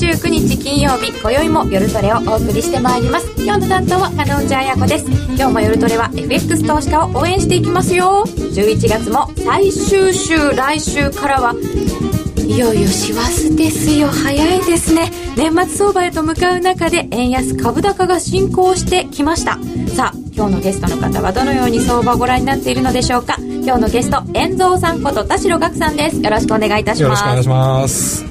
29日金曜日今宵も夜トレをお送りしてまいります。今日の担当は加納内彩子です。今日も夜トレは FX 投資家を応援していきますよ。11月も最終週来週からはいよいよ師走ですよ。早いですね。年末相場へと向かう中で円安株高が進行してきました。さあ今日のゲストの方はどのように相場をご覧になっているのでしょうか。今日のゲスト遠蔵さんこと田代岳さんです。よろしくお願いいたします。よろしくお願いします。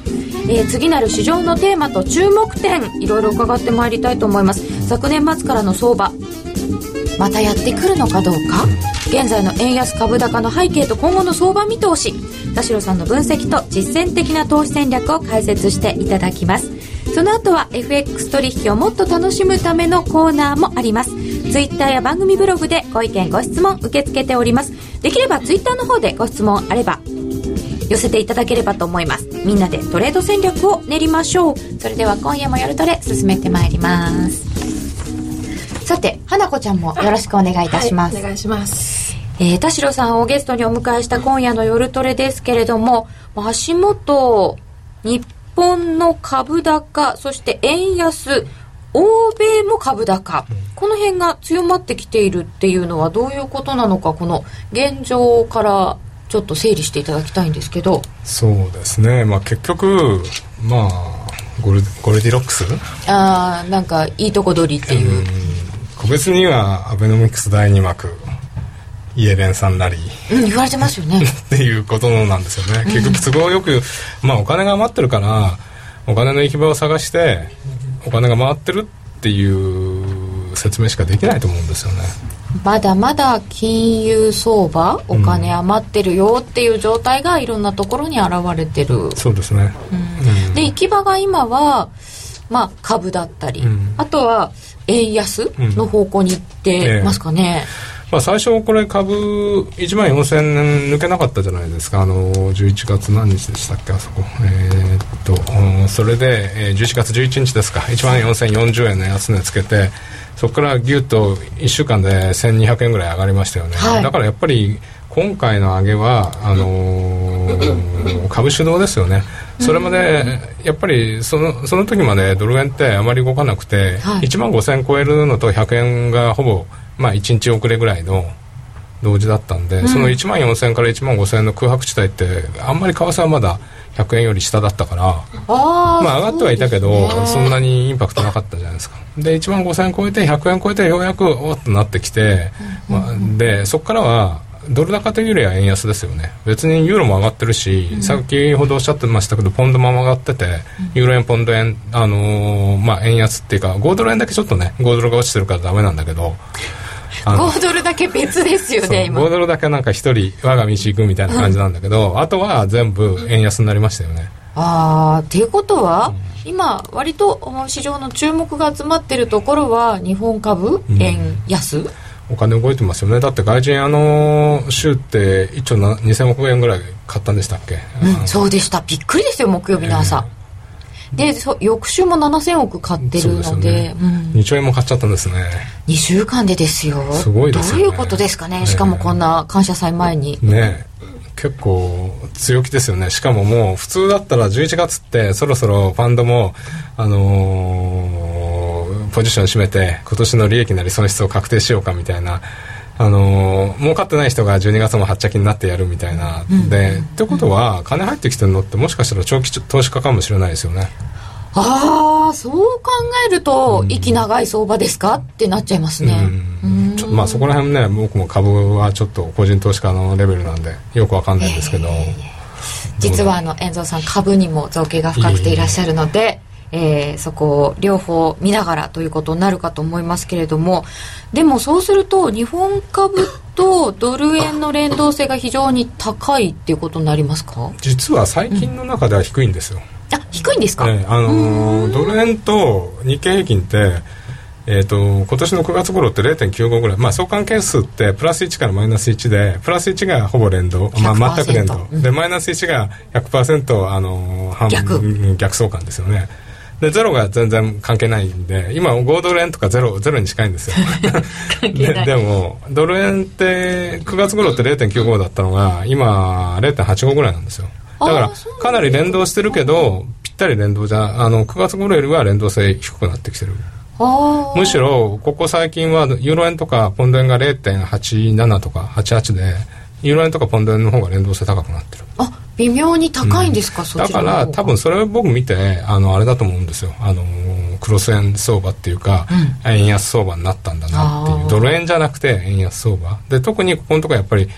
えー、次なる市場のテーマと注目点いろいろ伺ってまいりたいと思います。昨年末からの相場またやってくるのかどうか？現在の円安株高の背景と今後の相場見通し田代さんの分析と実践的な投資戦略を解説していただきます。その後は FX 取引をもっと楽しむためのコーナーもあります。ツイッターや番組ブログでご意見ご質問受け付けております。できればツイッターの方でご質問あれば寄せていただければと思います。みんなでトレード戦略を練りましょう。それでは今夜も夜トレ進めてまいります。さて花子ちゃんもよろしくお願いいたします、はい、お願いします。えー、田代さんをゲストにお迎えした今夜の夜トレですけれども足元日本の株高そして円安欧米も株高、この辺が強まってきているっていうのはどういうことなのかこの現状からちょっと整理していただきたいんですけど。そうですね、まあ、結局まあゴルゴルディロックス？ああなんかいいとこ取りっていう、う個別にはアベノミクス第2幕イエレンさんなり、うん、言われてますよね。っていうことなんですよね、結局都合よく、まあ、お金が余ってるからお金の行き場を探してお金が回ってるっていう説明しかできないと思うんですよねまだまだ金融相場お金余ってるよっていう状態がいろんなところに現れてる、うん、そうですね、うん、で行き場が今はまあ株だったり、うん、あとは円安の方向に行ってますかね、えーまあ、最初これ株1万4000円抜けなかったじゃないですか。あの11月何日でしたっけあそこ。えー、っとそれで、えー、11月11日ですか。1万4040円の安値つけてそこからギュッと1週間で1200円ぐらい上がりましたよね、はい、だからやっぱり今回の上げはあのー、株主導ですよね。それまでやっぱりそのその時までドル円ってあまり動かなくて、はい、1万5000円超えるのと100円がほぼまあ、1日遅れぐらいの同時だったんで、うん、その1万4000円から1万5000円の空白地帯ってあんまり為替はまだ100円より下だったからあ、まあ、上がってはいたけどそ、ね,、んなにインパクトなかったじゃないですか。で1万5000円超えて100円超えてようやくおっとなってきて、うん、まあ、でそこからはドル高というよりは円安ですよね。別にユーロも上がってるし、うん、先ほどおっしゃってましたけどポンドも上がってて、ユーロ円ポンド円、あのー、まあ、円安っていうか5ドル円だけちょっとね5ドルが落ちてるからダメなんだけど5ドルだけ別ですよね今。5ドルだけなんか一人我が道行くみたいな感じなんだけど、うん、あとは全部円安になりましたよね。ああっていうことは、うん、今割と市場の注目が集まってるところは日本株、円安？お金動いてますよね。だって外人あの週って1兆2000億円ぐらい買ったんでしたっけ、うん、そうでした。びっくりですよ木曜日の朝、えーで翌週も7000億買ってるのでで、ね、うん、2兆円も買っちゃったんですね。2週間でですよ。すごいですよ、ね、どういうことですかね？しかもこんな感謝祭前に。ね結構強気ですよね。しかももう普通だったら11月ってそろそろファンドもあのー、ポジション占めて今年の利益なり損失を確定しようかみたいなあのー、儲かってない人が12月も発着になってやるみたいな、うん、で、ってことは金入ってきてるのってもしかしたら長期投資家かもしれないですよね。ああそう考えると、うん、息長い相場ですか？ってなっちゃいますね、うん、ちょまあそこら辺ね僕も株はちょっと個人投資家のレベルなんでよくわかんないんですけど、えー、実はあの遠藤さん株にも造形が深くていらっしゃるので、えー、そこを両方見ながらということになるかと思いますけれどもでもそうすると日本株とドル円の連動性が非常に高いっていうことになりますか？実は最近の中では低いんですよ、うん、あ低いんですか、ね、あのドル円と日経平均ってえーと、今年の9月頃って0.95ぐらい、まあ、相関係数ってプラス1からマイナス1でプラス1がほぼ連動、まあ、全く連動、うん、でマイナス1が100%あの逆。逆相関ですよねでゼロが全然関係ないんで今5ドル円とかゼロゼロに近いんですよ。ででもドル円って9月頃って0.95だったのが今0.85ぐらいなんですよ。だからかなり連動してるけどぴっったり連動じゃあの9月頃よりは連動性低くなってきてる。むしろここ最近はユーロ円とかポンド円が0.87とか88でユーロ円とかポンド円の方が連動性高くなってる。あ微妙に高いんですか、うん、そだから多分それを僕見てあのあれだと思うんですよ。あのクロス円相場っていうか、うん、円安相場になったんだなっていう。ドル円じゃなくて円安相場。で特にここのところやっぱり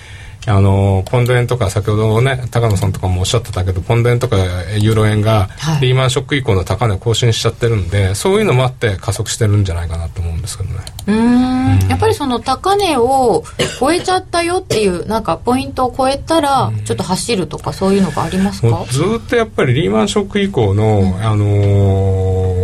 あのポンド円とか先ほどね高野さんとかもおっしゃってたけどポンド円とかユーロ円がリーマンショック以降の高値を更新しちゃってるんで、はい、そういうのもあって加速してるんじゃないかなと思うんですけどね。うん。やっぱりその高値を超えちゃったよっていうなんかポイントを超えたらちょっと走るとかそういうのがありますか？ずっとやっぱりリーマンショック以降の、うん、あの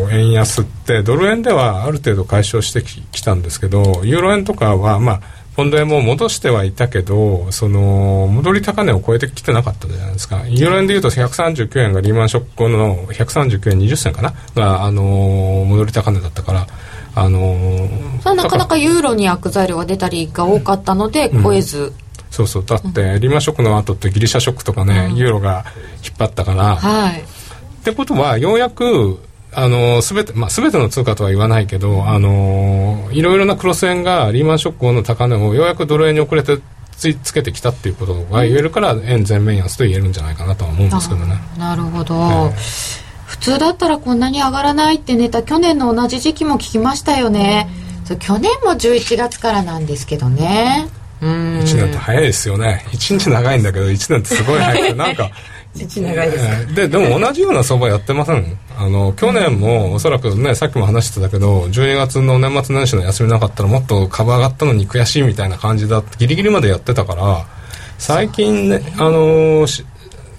ー、円安ってドル円ではある程度解消してきたんですけどユーロ円とかはまあポンド円も戻してはいたけどその戻り高値を超えてきてなかったじゃないですか。ユーロ円でいうと139円がリーマンショック後の139円20銭かな？が、あのー、戻り高値だったからあのー、なかなかユーロに悪材料が出たりが多かったので、超えず、そうそう。だって、リーマンショックの後ってギリシャショックとかね、うん、ユーロが引っ張ったから、はい、ってことはようやくあのすべて、まあ、全ての通貨とは言わないけど、あのいろいろなクロス円がリーマンショック後の高値をようやくドル円に遅れてつつけてきたっていうことが言えるから、円全面安と言えるんじゃないかなとは思うんですけどね。なるほど、えー、普通だったらこんなに上がらないってネタ去年の同じ時期も聞きましたよね、うん、去年も11月からなんですけどね。1年って早いですよね。1日長いんだけど1年ってすごい早い。なんか 長いです、ででも同じような相場やってません？あの去年もおそらくねさっきも話してたけど12月の年末年始の休みなかったらもっと株上がったのに悔しいみたいな感じだギリギリまでやってたから最近ねあの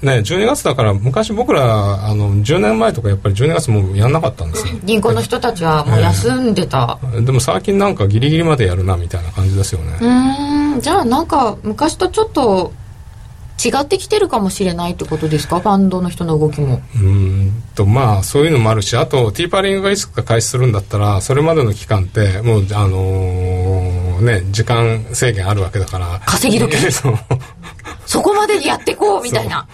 ね、12月だから昔僕らあの10年前とかやっぱり12月もやんなかったんですよ。銀行の人たちはもう休んでた、えー、でも最近なんかギリギリまでやるなみたいな感じですよね。うん。じゃあなんか昔とちょっと違ってきてるかもしれないってことですか？ファンドの人の動きも。うんとまあそういうのもあるしあとティーパーリングがいつか開始するんだったらそれまでの期間ってもうあのー、ね時間制限あるわけだから。稼ぎ時。そこまでにやってこうみたいな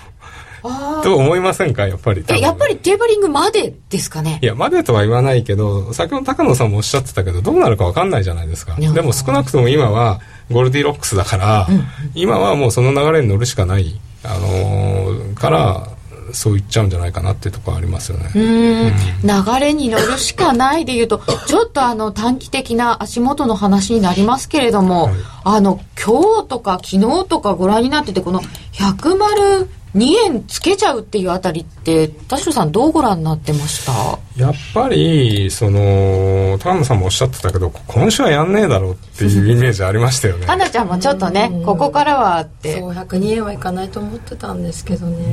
と思いませんかやっぱりえやっぱりテーパリングまでですかね？いやまでとは言わないけど先ほど高野さんもおっしゃってたけどどうなるか分かんないじゃないですか。でも少なくとも今はゴールディロックスだから、うん、今はもうその流れに乗るしかない、あのー、から、そう言っちゃうんじゃないかなっていうところありますよね。うん、流れに乗るしかないでいうと、ちょっとあの短期的な足元の話になりますけれども、はい、あの今日とか昨日とかご覧になっててこの100丸2円つけちゃうっていうあたりって田代さんどうご覧になってました？やっぱりその田野さんもおっしゃってたけど今週はやんねえだろうっていうイメージありましたよね。花ちゃんもちょっとね、うん、ここからはって。そう102円はいかないと思ってたんですけどね。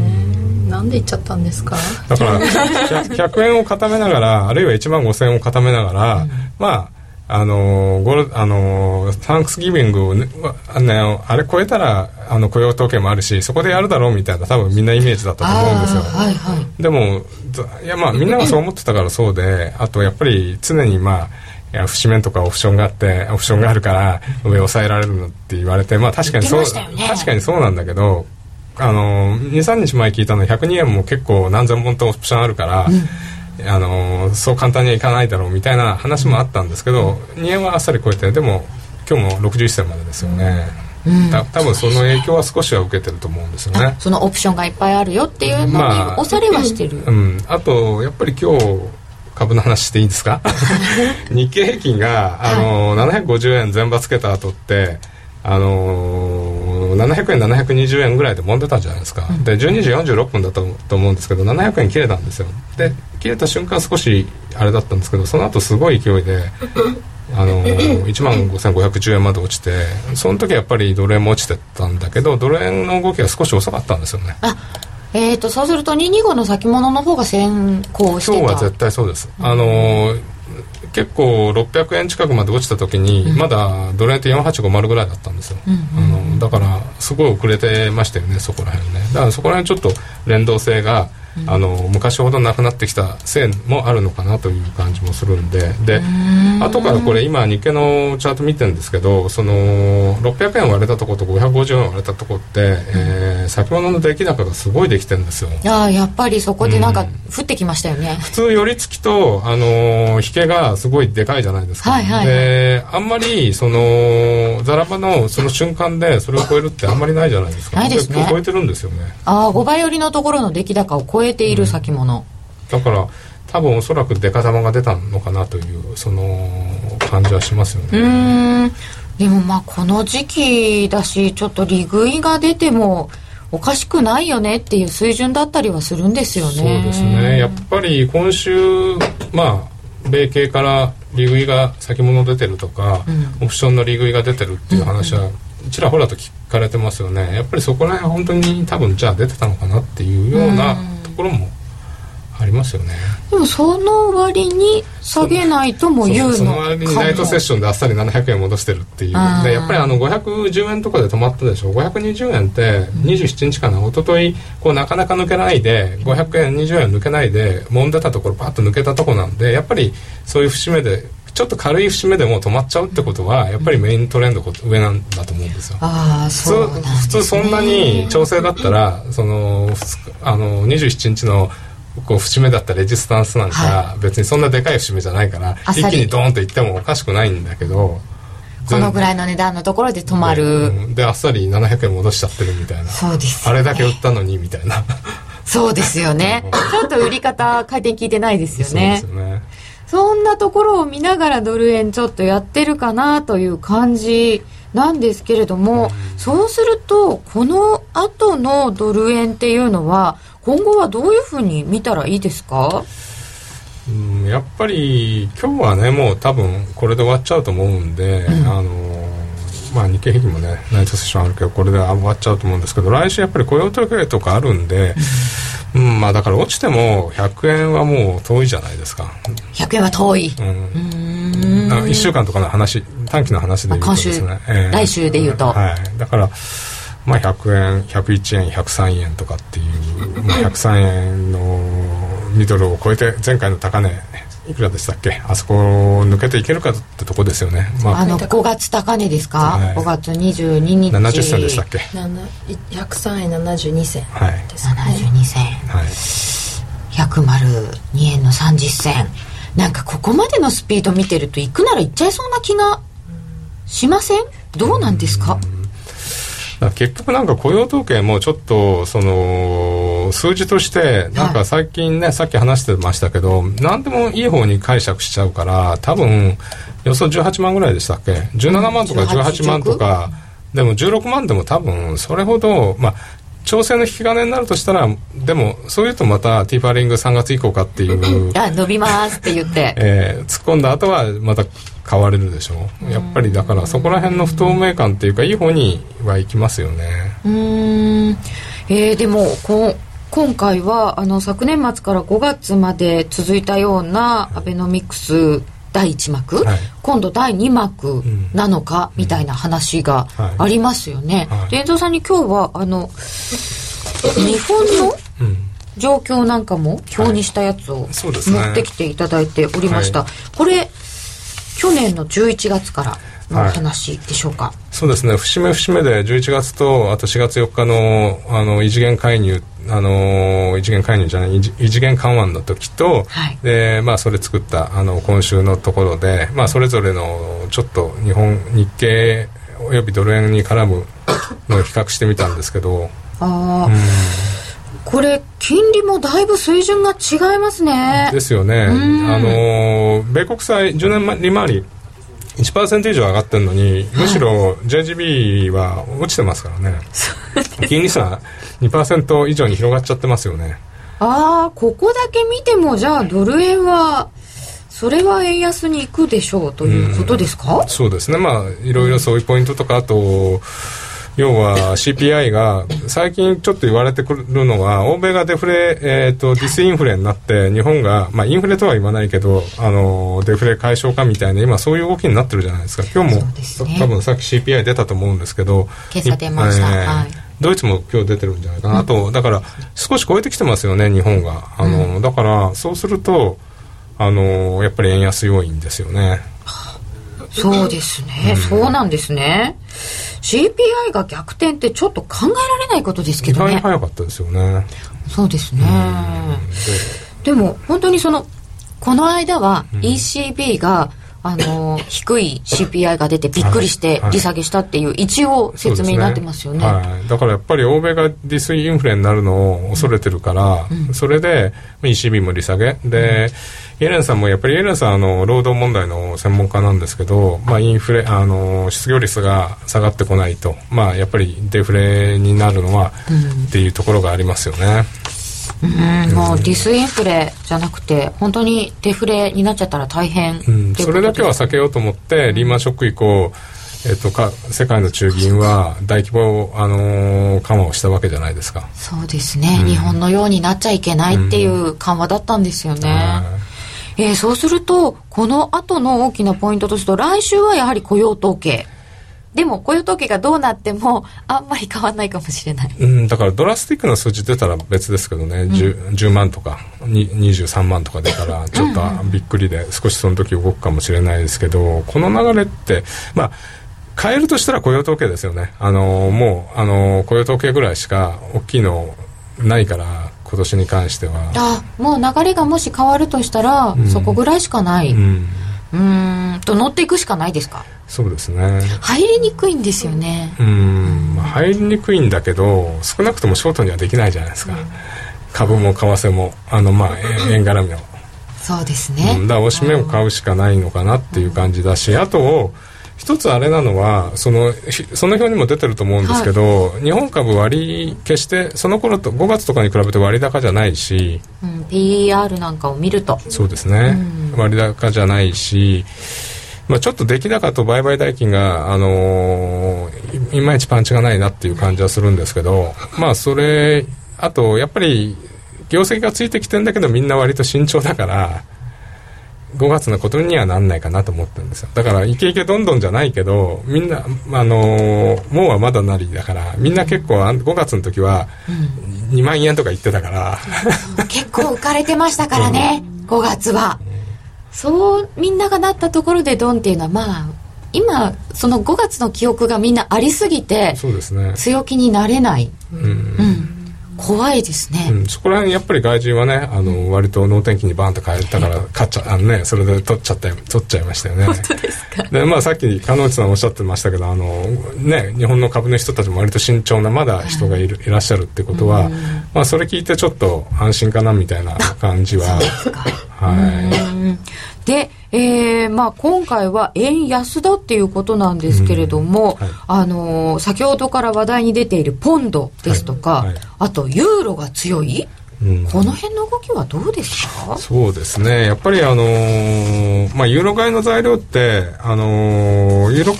なんでいっちゃったんですか？だから 100, 円を固めながらあるいは1万5000円を固めながら、うん、まああのゴルあのサンクスギビングをね、ああれ超えたらあの雇用統計もあるしそこでやるだろうみたいな多分みんなイメージだったと思うんですよ、はいはい、でもいやまあみんながそう思ってたからそうであとやっぱり常にまあいや節目とかオプションがあってオプションがあるから上抑えられるのって言われてまあ確かにそう、ね、確かにそうなんだけどあの23日前聞いたの102円も結構何千本とオプションあるから、うんあのそう簡単にはいかないだろうみたいな話もあったんですけど、2円はあっさり超えてでも今日も61銭までですよね。うん、た多分その影響は少しは受けてると思うんですよね。そのオプションがいっぱいあるよっていうのに押されはしてる、まあ、うん、あとやっぱり今日株の話していいですか？日経平均があの、はい、750円全場つけた後ってあのー、700円720円ぐらいで揉んでたじゃないですか、うん、で12時46分だったと思うんですけど700円切れたんですよ。で切れた瞬間少しあれだったんですけどその後すごい勢いで あのー、1万5510円まで落ちてその時はやっぱりドル円も落ちてたんだけどドル円の動きが少し遅かったんですよね。あえーと、そうすると225の先物の方が先行してた。今日は絶対そうです、あのー結構600円近くまで落ちた時に、まだドル円って4850ぐらいだったんですよ、あのだからすごい遅れてましたよねそこら辺ね。だからそこら辺ちょっと連動性があの昔ほどなくなってきたせいもあるのかなという感じもするんで。で後からこれ今日経のチャート見てるんですけどその600円割れたとこと550円割れたとこって、えー、先物の出来高がすごいできてるんですよ。いややっぱりそこでなんか降ってきましたよね、普通寄り付きと、あの引けがすごいでかいじゃないですか、はいはいはい、であんまりそのザラバのその瞬間でそれを超えるってあんまりないじゃないですか。ないですね。超えてるんですよね。ああ5倍寄りのところの出来高を超えている先物、うん、だから多分おそらく出方が出たのかなというその感じはしますよね。うん。でもまあこの時期だしちょっと利食いが出てもおかしくないよねっていう水準だったりはするんですよね。そうですね。やっぱり今週まあ米系から利食いが先物出てるとか、うん、オプションの利食いが出てるっていう話はちらほらと聞かれてますよね。やっぱりそこら辺は本当に多分じゃあ出てたのかなっていうようなところもありますよね。でもその割に下げないとも言うのその割にナイトセッションであっさり700円戻してるっていう。でやっぱりあの510円とかで止まったでしょ。520円って27日かな一昨日こうなかなか抜けないで500円20円抜けないで揉んでたところパッと抜けたとこなんでやっぱりそういう節目でちょっと軽い節目でも止まっちゃうってことはやっぱりメイントレンド上なんだと思うんですよ。あそう、ね、普通そんなに調整だったらそのあの27日のこう節目だったレジスタンスなんか、別にそんなでかい節目じゃないから一気にドーンといってもおかしくないんだけどこのぐらいの値段のところで止まる。で,、であっさり700円戻しちゃってるみたいな。そうです、ね、あれだけ売ったのにみたいな。そうですよね。ちょっと売り方回転聞いてないですよね。そうですよねそんなところを見ながらドル円ちょっとやってるかなという感じなんですけれども、うん、そうするとこの後のドル円っていうのは今後はどういうふうに見たらいいですか？うんやっぱり今日はねもう多分これで終わっちゃうと思うんで、うん、あのまあ、日経平均もねナイトセッションあるけどこれで終わっちゃうと思うんですけど来週やっぱり雇用統計とかあるんで、うん、まあだから落ちても100円はもう遠いじゃないですか。100円は遠い。うん。1週間とかの話短期の話で言うとですね、えー、来週で言うと、はい、だからまあ、100円101円103円とかっていう、まあ、103円のミドルを超えて前回の高値いくらでしたっけ？あそこを抜けていけるかってとこですよね、まあ、あの5月高値ですか、はい、5月22日。70銭でしたっけ？103円72銭。はい。72銭。はい。102円の30銭。なんかここまでのスピード見てると行くなら行っちゃいそうな気がしません？どうなんですか、うん。結局なんか雇用統計もちょっとその数字としてなんか最近ね、はい、さっき話してましたけど何でもいい方に解釈しちゃうから多分予想18万ぐらいでしたっけ？17万とか18万とかでも16万でも多分それほどまあ調整の引き金になるとしたらでもそういうとまたティーパーリング3月以降かっていうあ伸びますって言って、えー、突っ込んだ後はまた変われるでしょう。やっぱりだからそこら辺の不透明感っていうかいい方にはいきますよね。うん。えー、でもこ今回はあの昨年末から5月まで続いたようなアベノミクス第1幕、はい、今度第2幕なのか、みたいな話がありますよね。はい、遠藤さんに今日はあの日本の状況なんかも表にしたやつを持ってきていただいておりました。これ去年の11月からの話でしょうか、はい、そうですね。節目節目で11月とあと4月4日のあの異次元介入あの異次元介入じゃない異次元緩和の時と、はい、でまあ、それ作ったあの今週のところで、まあ、それぞれのちょっと日本日経およびドル円に絡むのを比較してみたんですけどああ、うん。これ金利もだいぶ水準が違いますね。ですよね。あの米国債10年利回り1%以上上がってるのに、むしろ JGB は落ちてますからね、金利差2%以上に広がっちゃってますよね。ああここだけ見てもじゃあドル円はそれは円安に行くでしょうということですか、うん、そうですね。まあいろいろそういうポイントとかあと要は CPI が最近ちょっと言われてくるのは欧米がデフレ、えーと、ディスインフレになって日本が、まあ、インフレとは言わないけどあのデフレ解消かみたいな今そういう動きになってるじゃないですか。今日も、ね、多分さっき CPI 出たと思うんですけど今朝出ました、えーはい、ドイツも今日出てるんじゃないかな、あとだから少し超えてきてますよね日本が。あの、うん、だからそうするとあのやっぱり円安要因ですよね。そうですね、うん、そうなんですね CPI が逆転ってちょっと考えられないことですけどね。早かったですよね。そうですね。でも本当にそのこの間は ECB が、あの低い CPI が出てびっくりして利下げしたっていう一応説明になってますよね。はいはい、だからやっぱり欧米がディスインフレになるのを恐れてるから、うん、それで ECB も利下げ。で、イエレンさんもやっぱりイエレンさんあの労働問題の専門家なんですけど、まあ、インフレあの失業率が下がってこないと、まあ、やっぱりデフレになるのは、うん、っていうところがありますよね。うん、もうディスインフレじゃなくて本当にデフレになっちゃったら大変、うん、それだけは避けようと思ってリーマンショック以降えっと、か世界の中銀は大規模、あのー、緩和をしたわけじゃないですか。そうですね、うん、日本のようになっちゃいけないっていう緩和だったんですよね、うん、えー、そうするとこの後の大きなポイントとすると来週はやはり雇用統計。でも雇用統計がどうなってもあんまり変わらないかもしれない、うん、だからドラスティックな数字出たら別ですけどね、うん、10, 10, 万とか23万とか出たら ちょっとびっくりで少しその時動くかもしれないですけどこの流れってまあ変えるとしたら雇用統計ですよね。あのもうあの雇用統計ぐらいしか大きいのないから今年に関しては。あもう流れがもし変わるとしたら、うん、そこぐらいしかない。うん。と乗っていくしかないですか？そうですね。入りにくいんですよね。うん、まあ、入りにくいんだけど少なくともショートにはできないじゃないですか、うん、株も為替もあのまあ 円絡みのそうですね、うん、だからおしめを買うしかないのかなっていう感じだし、あと一つあれなのはそのその表にも出てると思うんですけど、はい、日本株割決してその頃と5月とかに比べて割高じゃないし、うん、PER なんかを見ると。そうですね、うん、割高じゃないしまあ、ちょっと出来高と売買代金が、あのー、いまいちパンチがないなっていう感じはするんですけど、まあ、それ、あと、やっぱり、業績がついてきてんだけど、みんな割と慎重だから、5月のことにはなんないかなと思ってるんですよ。だからイケイケどんどんじゃないけどみんなあのー、もうはまだなりだからみんな結構5月の時は2万円とか言ってたから、うん、結構浮かれてましたからね、うん、5月は、そうみんながなったところでドンっていうのはまあ今その5月の記憶がみんなありすぎてそうですね。強気になれない、うん、うん怖いですね、うん、そこら辺やっぱり外人はねあの割と能天気にバーンと変えたから買っちゃあのねそれで取っちゃった取っちゃいましたよね。本当ですか？でまあさっき鹿内さんおっしゃってましたけどあのね日本の株の人たちも割と慎重なまだ人がいる、はい、いらっしゃるってことは、まあそれ聞いてちょっと安心かなみたいな感じは。はい。で、えーまあ、今回は円安だっていうことなんですけれども、はい、あのー、先ほどから話題に出ているポンドですとか、はいはい、あとユーロが強い、うん、この辺の動きはどうですか？そうですね。やっぱりあのー、まあ、ユーロ買いの材料ってあのー、ユーロ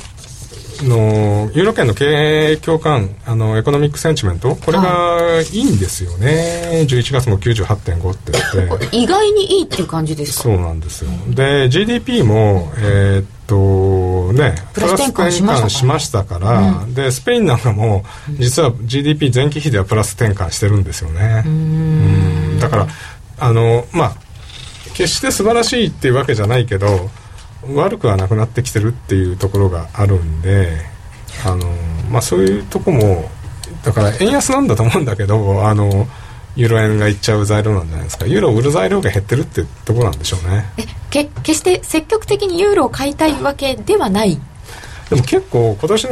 のユーロ圏の経営共感あのエコノミックセンチメントこれがいいんですよね、はい、11月も98.5って言って。意外にいいっていう感じですか？そうなんですよ。で GDP もえー、っとねプラス転換しましたか？ら、うん、でスペインなんかも実は GDP 前期比ではプラス転換してるんですよね。うん。だからあのまあ決して素晴らしいっていうわけじゃないけど悪くはなくなってきてるっていうところがあるんであの、まあ、そういうとこもだから円安なんだと思うんだけどあのユーロ円がいっちゃう材料なんじゃないですか。ユーロを売る材料が減ってるってとこなんでしょうね。えけ決して積極的にユーロを買いたいわけではない？でも結構今年の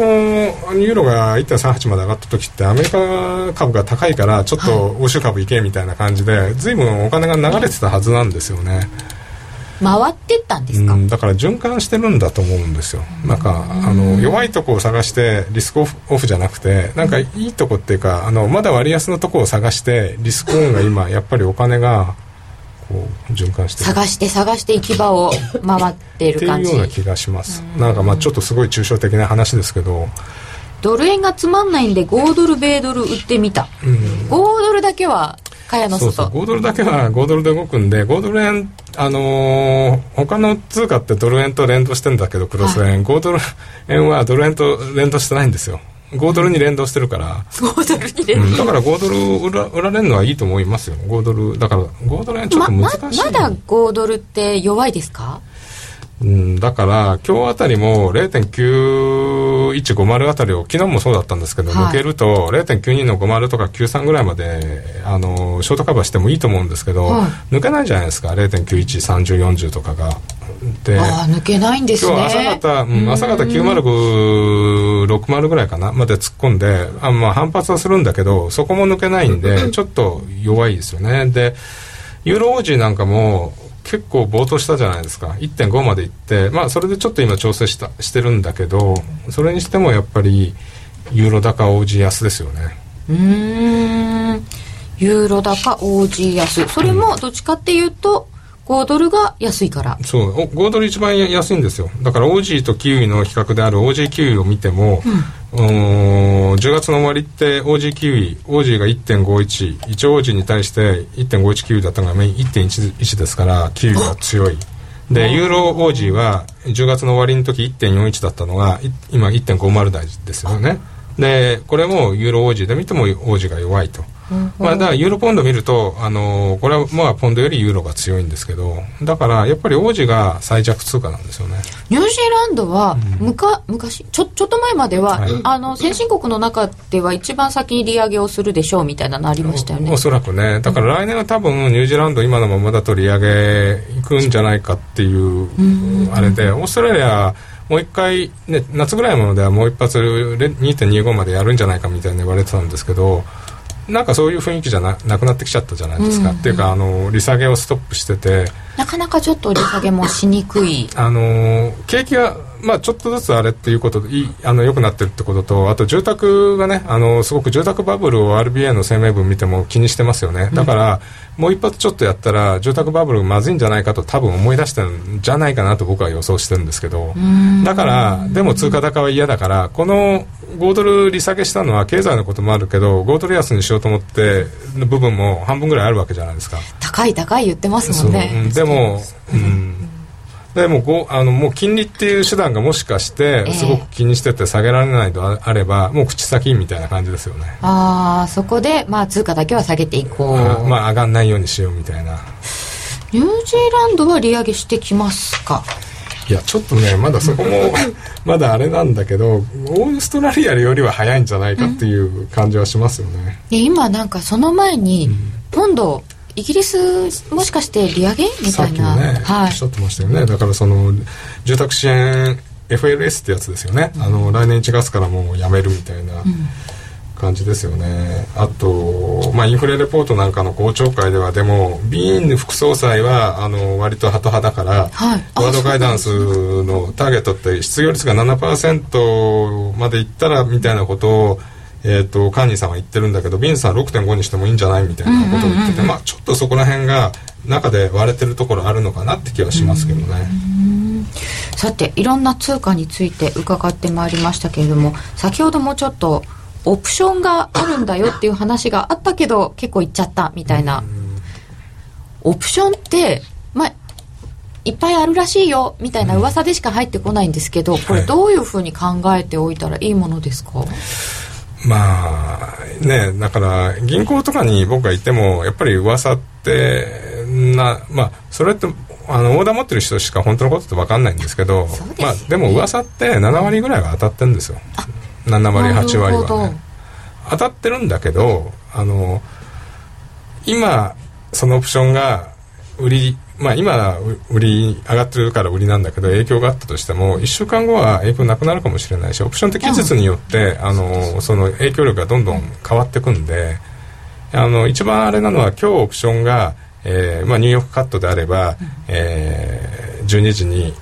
ユーロが1.38まで上がった時ってアメリカ株が高いからちょっと欧州株行けみたいな感じで随分お金が流れてたはずなんですよね、回ってったんですか、だから循環してるんだと思うんですよ。なんかあの弱いとこを探してリスクオフオフじゃなくてなんかいいとこっていうかあのまだ割安のとこを探してリスクオンが今やっぱりお金がこう循環して探して探して行き場を回ってる感じ。っていうような気がします。なんかまあちょっとすごい抽象的な話ですけど。ドル円がつまんないんで5ドル米ドル売ってみた、5ドルだけはのそうそう。外5ドルだけは5ドルで動くんで5ドル円あのー他の通貨ってドル円と連動してんだけどクロス円、5ドル円はドル円と連動してないんですよ。5ドルに連動してるから、5ドルに連うん。だから5ドル売ら売られるのはいいと思いますよ。5ドルだから5ドル円ちょっとま難しい、ままだ5ドルって弱いですか？うん、だから今日あたりも0.9150あたりを昨日もそうだったんですけど、はい。抜けると0.92の50とか93ぐらいまであのショートカバーしてもいいと思うんですけど、はい。抜けないじゃないですか0.913040とかが。でああ抜けないんです今ね日朝方、うん、朝方90560ぐらいかな。まで突っ込んであ、まあ、反発はするんだけどそこも抜けないんで ちょっと弱いですよね。でユーロオージーなんかも結構暴騰したじゃないですか。1.5までいって。まあそれでちょっと今調整したしてるんだけどそれにしてもやっぱりユーロ高オージー安ですよね。うーん。ユーロ高 オージー安。それもどっちかっていうと豪ドルが安いから。そう。豪ドル一番安いんですよ。だからオージーとキウイの比較であるオージーキウイを見ても、うーん、10月の終わりってオージーキウイオージーが1.51一。応オージーに対して1.51キウイだったのがメイン1.11ですからキウイが強い。でユーロオージーは10月の終わりの時1.41だったのがい今1.50台ですよね。でこれもユーロオージーで見てもオージーが弱いと、まあ、だからユーロポンド見ると、あのーこれはまあポンドよりユーロが強いんですけどだからやっぱりオージーが最弱通貨なんですよね。ニュージーランドはむか、昔ちょちょっと前までは、はい。あの先進国の中では一番先に利上げをするでしょうみたいなのありましたよね。おそらくね。だから来年は多分ニュージーランド今のままだと利上げいくんじゃないかっていうあれでオーストラリアもう一回、ね、夏ぐらいまではもう一発レ2.25までやるんじゃないかみたいに言われてたんですけどなんかそういう雰囲気じゃななくなってきちゃったじゃないですか、っていうかあの利下げをストップしてて。なかなかちょっと利下げもしにくい。あのー景気が、まあ、ちょっとずつあれっていうことでいいあの良くなってるってこととあと住宅がねあのすごく住宅バブルを RBA の声明文見ても気にしてますよね。だから、もう一発ちょっとやったら住宅バブルまずいんじゃないかと多分思い出してるんじゃないかなと僕は予想してるんですけど。だからでも通貨高は嫌だからこの5ドル利下げしたのは経済のこともあるけど5ドル安にしようと思っての部分も半分ぐらいあるわけじゃないですか。高い高い言ってますもんね。うんでも、うん、でもごあのもう金利っていう手段がもしかしてええ。すごく気にしてて下げられないとああればもう口先みたいな感じですよね、ああそこでまあ通貨だけは下げていこう、あまあ上がんないようにしようみたいな。ニュージーランドは利上げしてきますか？いやちょっとねまだそこも まだあれなんだけどオーストラリアよりは早いんじゃないかっていう感じはしますよね、で今なんかその前に、ポンドイギリスもしかして利上げみさたいな、っきもね、はい。おっしゃってましたよね。だからその住宅支援 FLS ってやつですよね、あの来年1月からもうやめるみたいな感じですよね、あと、まあ、インフレレポートなんかの公聴会ではでもビーン副総裁はあの割とハト派だから、はい。あワードガイダンスのターゲットって失業率が7%までいったらみたいなことをえー、とカーニーさんは言ってるんだけどビンさん6.5にしてもいいんじゃないみたいなことを言ってて、まあ、ちょっとそこら辺が中で割れてるところあるのかなって気はしますけどね。さていろんな通貨について伺ってまいりましたけれども先ほどもちょっとオプションがあるんだよっていう話があったけど結構いっちゃったみたいな。オプションってまあいっぱいあるらしいよみたいな噂でしか入ってこないんですけどこれどういうふうに考えておいたらいいものですか、まあねだから銀行とかに僕がいてもやっぱり噂ってなまあそれってあのオーダー持ってる人しか本当のことって分かんないんですけどね。まあ、でも噂って7割ぐらいは当たってるんですよ。7割8割はね。当たってるんだけどあの今そのオプションが売りまあ今売り上がってるから売りなんだけど影響があったとしても1週間後は影響なくなるかもしれないしオプションって期日によってあのその影響力がどんどん変わってくんであの一番あれなのは今日オプションが、えーまあ、ニューヨークカットであれば、えー12時に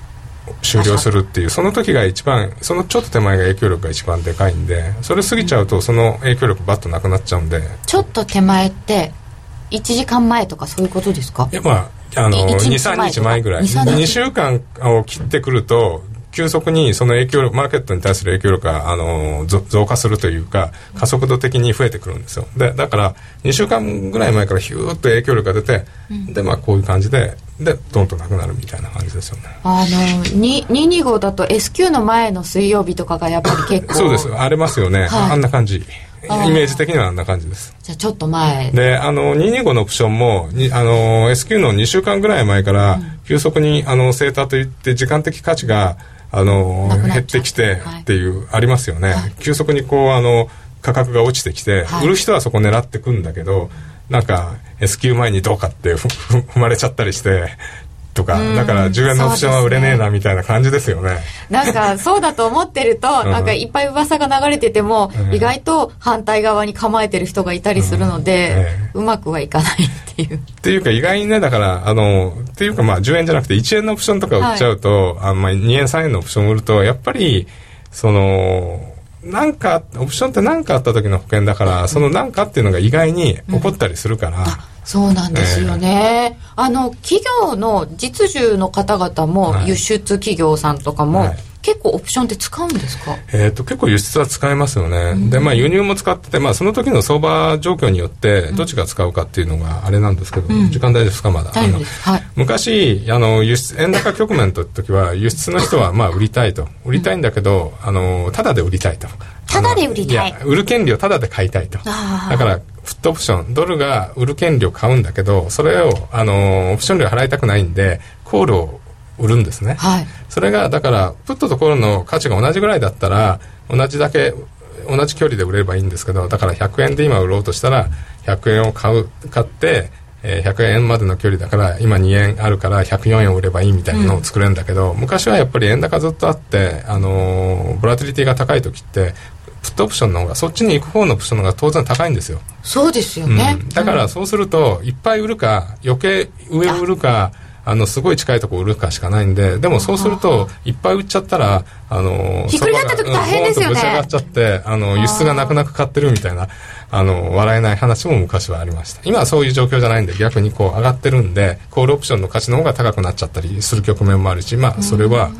終了するっていうその時が一番そのちょっと手前が影響力が一番でかいんでそれ過ぎちゃうとその影響力バッとなくなっちゃうんで。ちょっと手前って1時間前とかそういうことですか？いやまああのい一日23日前ぐらい2 3日2週間を切ってくると急速にその影響力マーケットに対する影響力があの増加するというか加速度的に増えてくるんですよ。でだから2週間ぐらい前からヒューッと影響力が出て、うん、でまあこういう感じででドンとなくなるみたいな感じですよね。あの225だと S q の前の水曜日とかがやっぱり結構そうです荒れますよね、はい、あんな感じイメージ的にはあんな感じです。じゃあちょっと前。であの225のオプションもあの S q の2週間ぐらい前から急速にあのセーターといって時間的価値があの減ってきてっていう、はい、ありますよね、はい、急速にこうあの価格が落ちてきて、はい、売る人はそこ狙ってくんだけどなんか S q 前にどうかって 踏まれちゃったりしてとか、だから10円のオプションは売れねえなみたいな感じですよね。なんかそうだと思ってると、なんかいっぱい噂が流れてても、意外と反対側に構えてる人がいたりするので、うまくはいかないっていう。っていうか意外にね、だから、あの、っていうかまあ10円じゃなくて1円のオプションとか売っちゃうと、はい、あまあ2円3円のオプション売ると、やっぱり、その、なんか、オプションって何かあった時の保険だから、その何かっていうのが意外に起こったりするから、うんそうなんですよね、えー、あの企業の実需の方々も、輸出企業さんとかも、はい、結構オプションって使うんですか、えーと、結構輸出は使えますよね、うん、でまあ輸入も使ってて、まあ、その時の相場状況によってどっちが使うかっていうのがあれなんですけど、うん、時間大丈夫ですか？まだ、はい、昔あの輸出円高局面の時は輸出の人はまあ売りたいと。売りたいんだけど、あのただで売りたいと。ただで売りたい。売る権利をただで買いたいと。だからフットオプション。ドルが売る権利を買うんだけどそれをあのオプション料払いたくないんでコールを売るんですね、はい、それがだからプットとコールの価値が同じぐらいだったら同じだけ同じ距離で売れればいいんですけどだから100円で今売ろうとしたら100円を買う買ってえー、100円までの距離だから今2円あるから104円を売ればいいみたいなのを作れるんだけど、うん、昔はやっぱり円高ずっとあって、あのー、ボラティリティが高い時ってプットオプションの方がそっちに行く方のオプションの方が当然高いんですよ。そうですよね、うん、だからそうするといっぱい売るか余計上を売るかあのすごい近いところ売るかしかないんででもそうするといっぱい売っちゃったらあのひっくり返った時大変ですよね。ぶち上がっちゃってあの輸出がなくなく買ってるみたいなあの笑えない話も昔はありました。今はそういう状況じゃないんで逆にこう上がってるんでコールオプションの価値の方が高くなっちゃったりする局面もあるしまあそれは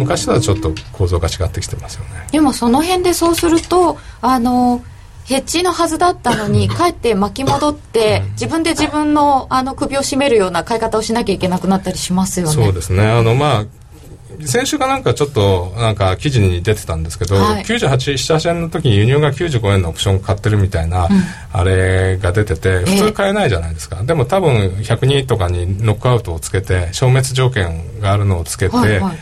昔とはちょっと構造が違ってきてますよね。でもその辺でそうするとあのヘッジのはずだったのに かえって巻き戻って自分で自分のあの首を絞めるような買い方をしなきゃいけなくなったりしますよね。そうですね。あのまあ先週かなんかちょっとなんか記事に出てたんですけど、はい、98、7、8円の時に輸入が95円のオプション買ってるみたいな、うん、あれが出てて、普通買えないじゃないですか。えー、でも多分102とかにノックアウトをつけて、消滅条件があるのをつけて、はいはい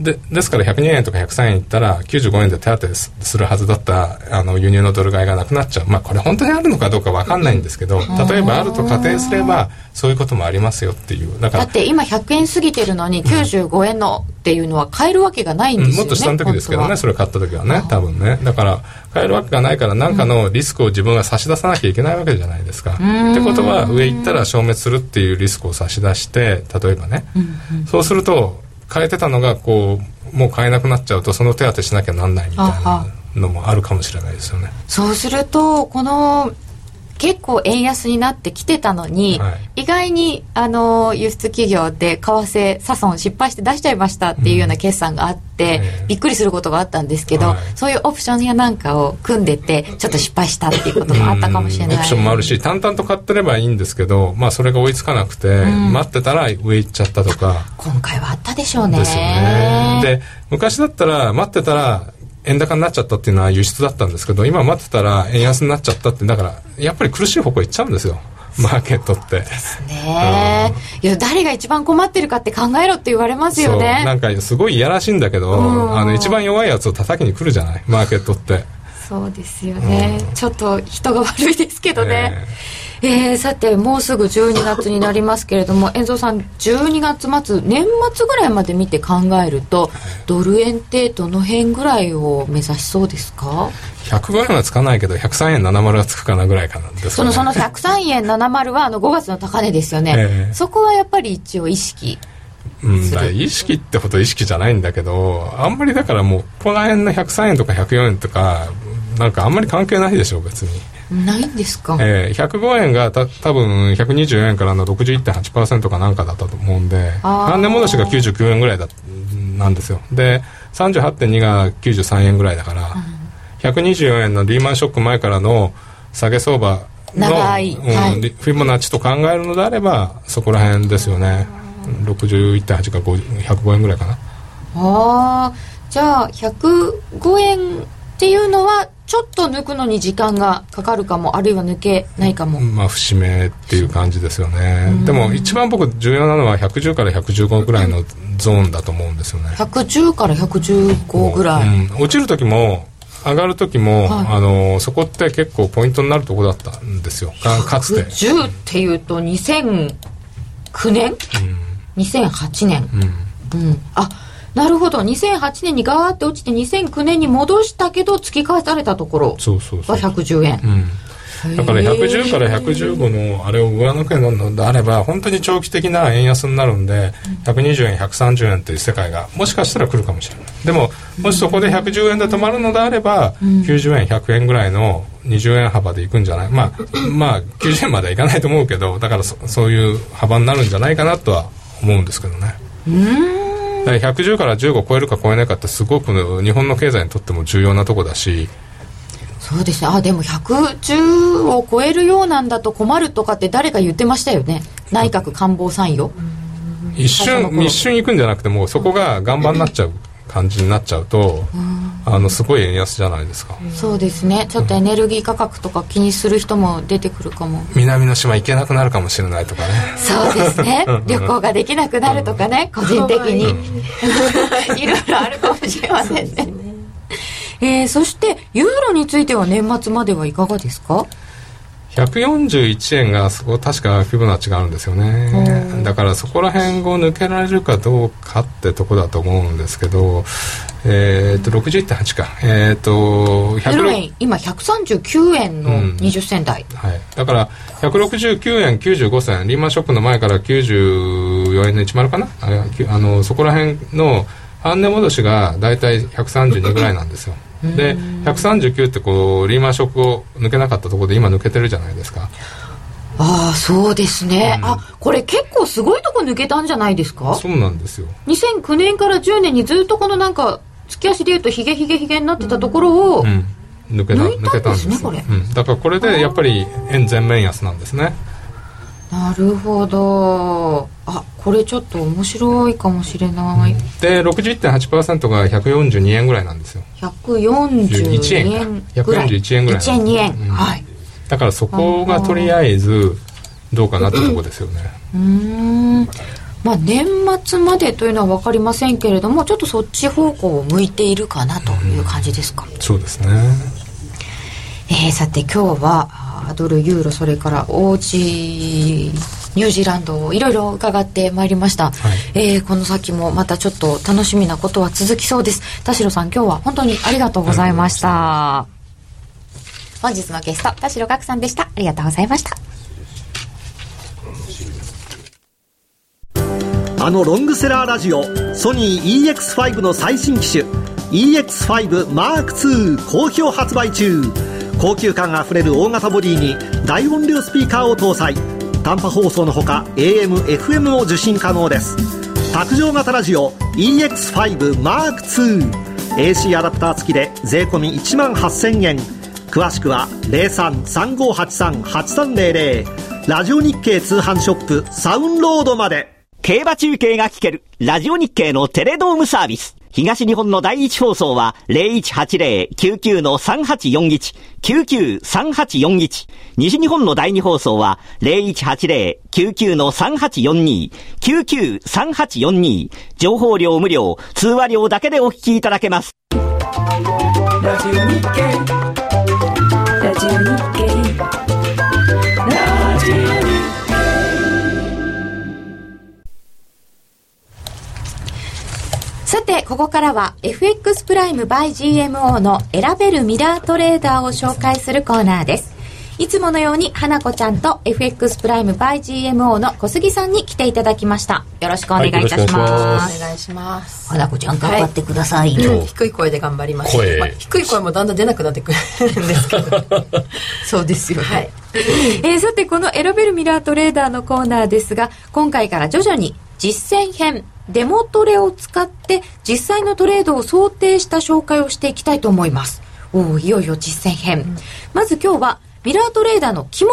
でですから102円とか103円いったら95円で手当てするはずだったあの輸入のドル買いがなくなっちゃう。まあこれ本当にあるのかどうか分かんないんですけど例えばあると仮定すればそういうこともありますよっていう。だからだって今100円過ぎてるのに95円のっていうのは買えるわけがないんですよね、うん、もっと下の時ですけどねそれ買った時はね多分ね。だから買えるわけがないから何かのリスクを自分が差し出さなきゃいけないわけじゃないですか。ってことは上行ったら消滅するっていうリスクを差し出して例えばね、うんうん、そうすると変えてたのがこうもう変えなくなっちゃうとその手当てしなきゃなんないみたいなのもあるかもしれないですよね。そうするとこの結構円安になってきてたのに、はい、意外にあの輸出企業で為替差損失敗して出しちゃいましたっていうような決算があって、うん、びっくりすることがあったんですけど、はい、そういうオプションやなんかを組んでてちょっと失敗したっていうこともあったかもしれない、オプションもあるし淡々と買ってればいいんですけど、まあ、それが追いつかなくて、うん、待ってたら上行っちゃったとか。今回はあったでしょうね。ですよね。で昔だったら待ってたら円高になっちゃったっていうのは輸出だったんですけど今待ってたら円安になっちゃったってだからやっぱり苦しい方向行っちゃうんですよ。マーケットって。ですね、うん、いや誰が一番困ってるかって考えろって言われますよね。なんかすごいいやらしいんだけど、あの一番弱いやつを叩きに来るじゃないマーケットって。そうですよね、うん、ちょっと人が悪いですけどね、えー、えー、さてもうすぐ12月になりますけれども遠藤さん12月末年末ぐらいまで見て考えるとドル円ってどの辺ぐらいを目指しそうですか？105円はつかないけど103円70がつくかなぐらいかなんです、ね、そのその103円70はあの5月の高値ですよね、えー、そこはやっぱり一応意識うん、だ意識ってほど意識じゃないんだけどあんまりだからもうここら辺の103円とか104円とかなんかあんまり関係ないでしょう別にないんですか、えー、105円がた多分124円からの61.8%かなんかだったと思うんで元年戻しが99円ぐらいだなんですよ。で38.2が93円ぐらいだから、124円のリーマンショック前からの下げ相場の、長い、うん、はい、フィボナッチと考えるのであればそこら辺ですよね。61.8か105円ぐらいかな。ああじゃあ105円っていうのはちょっと抜くのに時間がかかるかもあるいは抜けないかも。まあ節目っていう感じですよね。でも一番僕重要なのは110から115ぐらいのゾーンだと思うんですよね。110から115ぐらい、うん、落ちる時も上がる時も、はい、あのそこって結構ポイントになるところだったんですよ。かつて。110っていうと2009年、うん、2008年。うん、うん、あなるほど。2008年にガーって落ちて2009年に戻したけど突き返されたところが110円。だから110から115のあれを上抜けるのであれば本当に長期的な円安になるんで120円130円という世界がもしかしたら来るかもしれない。でももしそこで110円で止まるのであれば90円100円ぐらいの20円幅でいくんじゃない？まあ まあ90円まではいかないと思うけどだからそそういう幅になるんじゃないかなとは思うんですけどね。うん。だから110から15超えるか超えないかってすごく日本の経済にとっても重要なとこだし。そうですね。あでも110を超えるようなんだと困るとかって誰か言ってましたよね。内閣官房参与。一瞬一瞬行くんじゃなくてもそこが岩盤になっちゃう感じになっちゃうと、あのすごい円安じゃないですか。そうですね。ちょっとエネルギー価格とか気にする人も出てくるかも。南の島行けなくなるかもしれないとかね。そうですね。旅行ができなくなるとかね、個人的に。いろいろあるかもしれませんね。えー、そしてユーロについては年末まではいかがですか？141円がそこ確かフィボナッチがあるんですよね。だからそこら辺を抜けられるかどうかってとこだと思うんですけどえー、っと61.8か。えー、っと100円今139円の20銭台、うん、はい、だから169円95銭リーマンショックの前から94円の10かな？ああのそこら辺の半値戻しが大体132ぐらいなんですよで139ってこうリーマンショックを抜けなかったところで今抜けてるじゃないですか。ああそうですね、うん、あこれ結構すごいとこ抜けたんじゃないですか？そうなんですよ。2009年から10年にずっとこのなんか月足でいうとヒゲヒゲヒゲになってたところを、うん、抜けた抜けたんですねこれ、うん、だからこれでやっぱり円全面安なんですねなるほど。あこれちょっと面白いかもしれない、で61.8%が142円ぐらいなんですよ。141円ぐらい。141円ぐらい1円2円、うん、はい。だからそこがとりあえずどうかなってとこですよね。うん。まあ年末までというのは分かりませんけれどもちょっとそっち方向を向いているかなという感じですか、うそうですね。えー、さて今日はドルユーロそれからオージニュージーランドをいろいろ伺ってまいりました、はい、えー、この先もまたちょっと楽しみなことは続きそうです。田代さん今日は本当にありがとうございました。本日のゲスト田代岳さんでした。ありがとうございました。あのロングセラーラジオソニー EX5 の最新機種 EX5M2 好評発売中高級感あふれる大型ボディに大音量スピーカーを搭載。短波放送のほか AM、FM も受信可能です。卓上型ラジオ EX5M2AC アダプター付きで税込1万8000円。詳しくは0335838300ラジオ日経通販ショップサウンロードまで。競馬中継が聞けるラジオ日経のテレドームサービス。東日本の第一放送は0180-99-3841、99-3841。西日本の第二放送は0180-99-3842、99-3842。情報量無料、通話料だけでお聞きいただけます。ラジオ日経ラジオ日経さて、ここからは FX プライム by GMO の選べるミラートレーダーを紹介するコーナーです。いつものように花子ちゃんと FX プライム by GMO の小杉さんに来ていただきました。よろしくお願いいたします、お願いします。花子ちゃん頑張ってください、はい、低い声で頑張ります、まあ、低い声もだんだん出なくなってくるんですけど。そうですよね、はい。えー、さてこの選べるミラートレーダーのコーナーですが今回から徐々に実践編デモトレを使って実際のトレードを想定した紹介をしていきたいと思います。おおいよいよ実践編。まず今日はミラートレーダーの肝、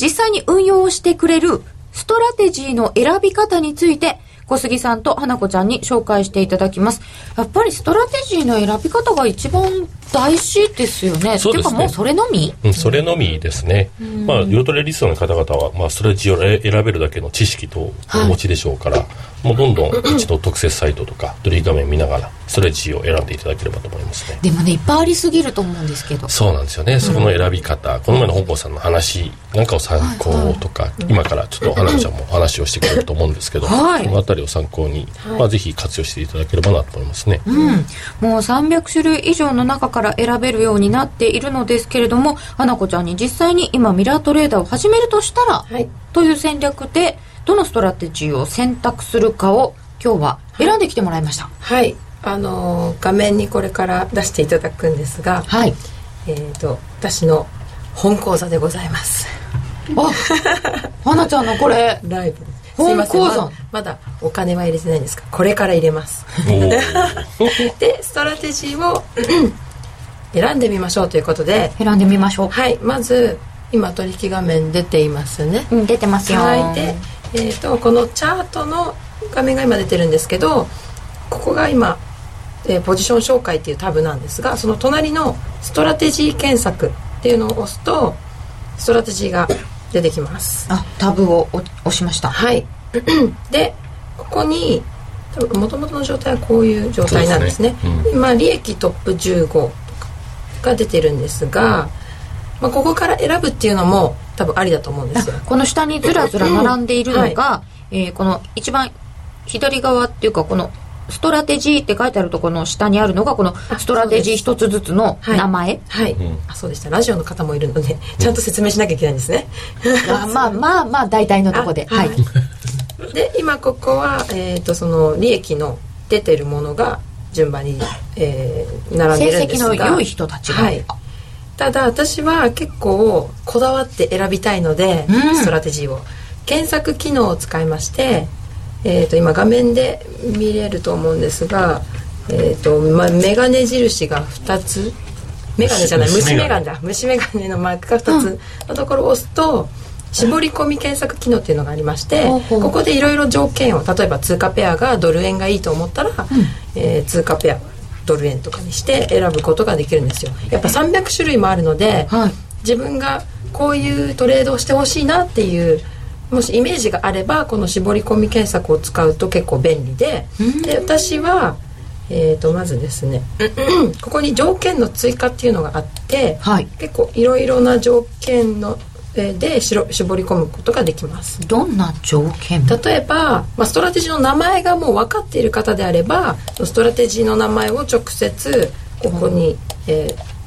実際に運用をしてくれるストラテジーの選び方について、小杉さんと花子ちゃんに紹介していただきます。やっぱりストラテジーの選び方が一番大事ですよね。そうですね。もうそれのみ？うん、それのみですね、まあ、夜トレリストの方々は、まあ、ストラテジーを選べるだけの知識とお持ちでしょうから、もうどんどん 一度特設サイトとか取引画面見ながらストラテジーを選んでいただければと思いますね。でもね、いっぱいありすぎると思うんですけど。そうなんですよね、そこの選び方この前の香港さんの話なんかを参考とか、今からちょっと花子ちゃんもお話をしてくれると思うんですけど、はい。そのあたりを参考に、まあ、ぜひ活用していただければなと思いますね、うん、もう300種類以上の中から選べるようになっているのですけれども花子ちゃんに実際に今ミラートレーダーを始めるとしたら、はい。という戦略でどのストラテジーを選択するかを今日は選んできてもらいました。はい。あのー画面にこれから出していただくんですが、はい。えー、と私の本講座でございます。あ花ちゃんのこれライブです。すいません。本講座？ままだお金は入れてないんですがこれから入れます。でストラテジーを選んでみましょうということで。選んでみましょう、はいまず今取引画面出ていますね。うん、出てますよ。はいで、えー、とこのチャートの画面が今出てるんですけどここが今、えーポジション紹介っていうタブなんですがその隣のストラテジー検索っていうのを押すとストラテジーが出てきます。あタブを押押しました。はい。でここに多分元々の状態はこういう状態なんですね。そうですね。今利益トップ15とかが出てるんですが、まあ、ここから選ぶっていうのも多分ありだと思うんですよ。この下にずらずら並んでいるのが、えーこの一番左側っていうかこのストラテジーって書いてあるところの下にあるのがこのストラテジー一つずつの名前、はい、ん。あそうでした。ラジオの方もいるのでちゃんと説明しなきゃいけないんですね。あ まあまあまあ大体のとこで。あはい、で今ここは、えー、とその利益の出てるものが順番に、えー並んでるんですが。成績の良い人たちがはい、ただ私は結構こだわって選びたいので、うん。ストラテジーを。検索機能を使いまして、えー、と今画面で見れると思うんですが、えーとまあ、メガネ印が2つ。メガネじゃない虫虫眼鏡だ。虫眼鏡のマークが2つのところを押すと絞り込み検索機能っていうのがありましてここでいろいろ条件を例えば通貨ペアがドル円がいいと思ったら、えー通貨ペアドル円とかにして選ぶことができるんですよ。やっぱ300種類もあるので、はい。自分がこういうトレードをしてほしいなっていうもしイメージがあればこの絞り込み検索を使うと結構便利でで私は、えー、とまずですね ここに条件の追加っていうのがあって、はい。結構いろいろな条件のえーでしろ絞り込むことができます。どんな条件？例えば、まあ、ストラテジーの名前がもう分かっている方であればストラテジーの名前を直接ここに、えー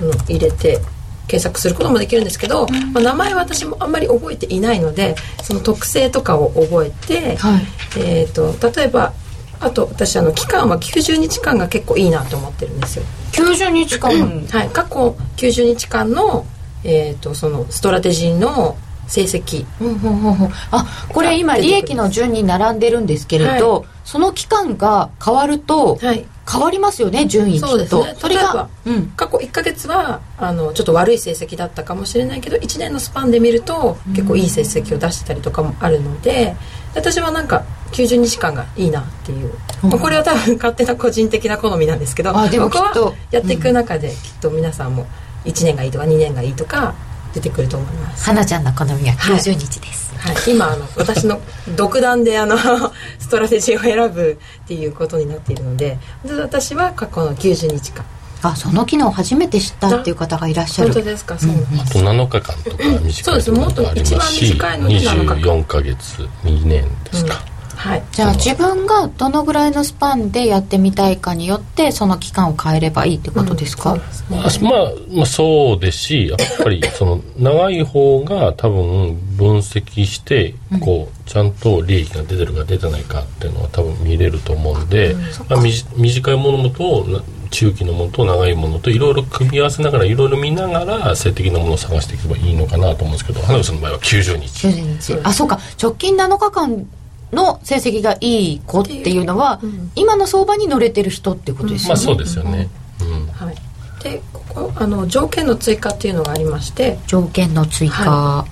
あの入れて検索することもできるんですけど、まあ、名前は私もあんまり覚えていないのでその特性とかを覚えて、はい。えー、と例えばあと私あの期間は90日間が結構いいなと思ってるんですよ。90日間。はい、過去90日間の,、えー、とそのストラテジーの成績。うんほんほんほん。あこれ今利益の順に並んでるんですけれど、はその期間が変わるとはい。変わりますよね順位と。そうですね。それが例えば、うん。過去1か月はあのちょっと悪い成績だったかもしれないけど1年のスパンで見ると結構いい成績を出してたりとかもあるので私はなんか90日間がいいなっていう、まあこれは多分勝手な個人的な好みなんですけどあでも僕はやっていく中できっと皆さんも1年がいいとか2年がいいとか出てくると思います。花ちゃんの好みははい。90日です、はい、今あの 私の独断であの ストラテジーを選ぶっていうことになっているのでで私は過去の90日間。あその機能初めて知ったっていう方がいらっしゃる。本当ですか？そうなんです、あと7日間とか短いところもありますしそうです。もっと一番短いのに7日間24か月2年ですか、はい。じゃあ自分がどのぐらいのスパンでやってみたいかによってその期間を変えればいいってことですか、そうですね。まあ、まあ、まあそうですしやっぱり その長い方が多分分析してこうちゃんと利益が出てるか出てないかっていうのは多分見れると思うんで、まあ、みじ短いものとな中期のものと長いものといろいろ組み合わせながらいろいろ見ながら性的なものを探していけばいいのかなと思うんですけど花火さんの場合は90日。90日。あそうか。直近7日間の成績がいい子っていうのは、今の相場に乗れてる人ってことですよね、まあそうですよね、うん。はい、でここあの条件の追加っていうのがありまして条件の追加、は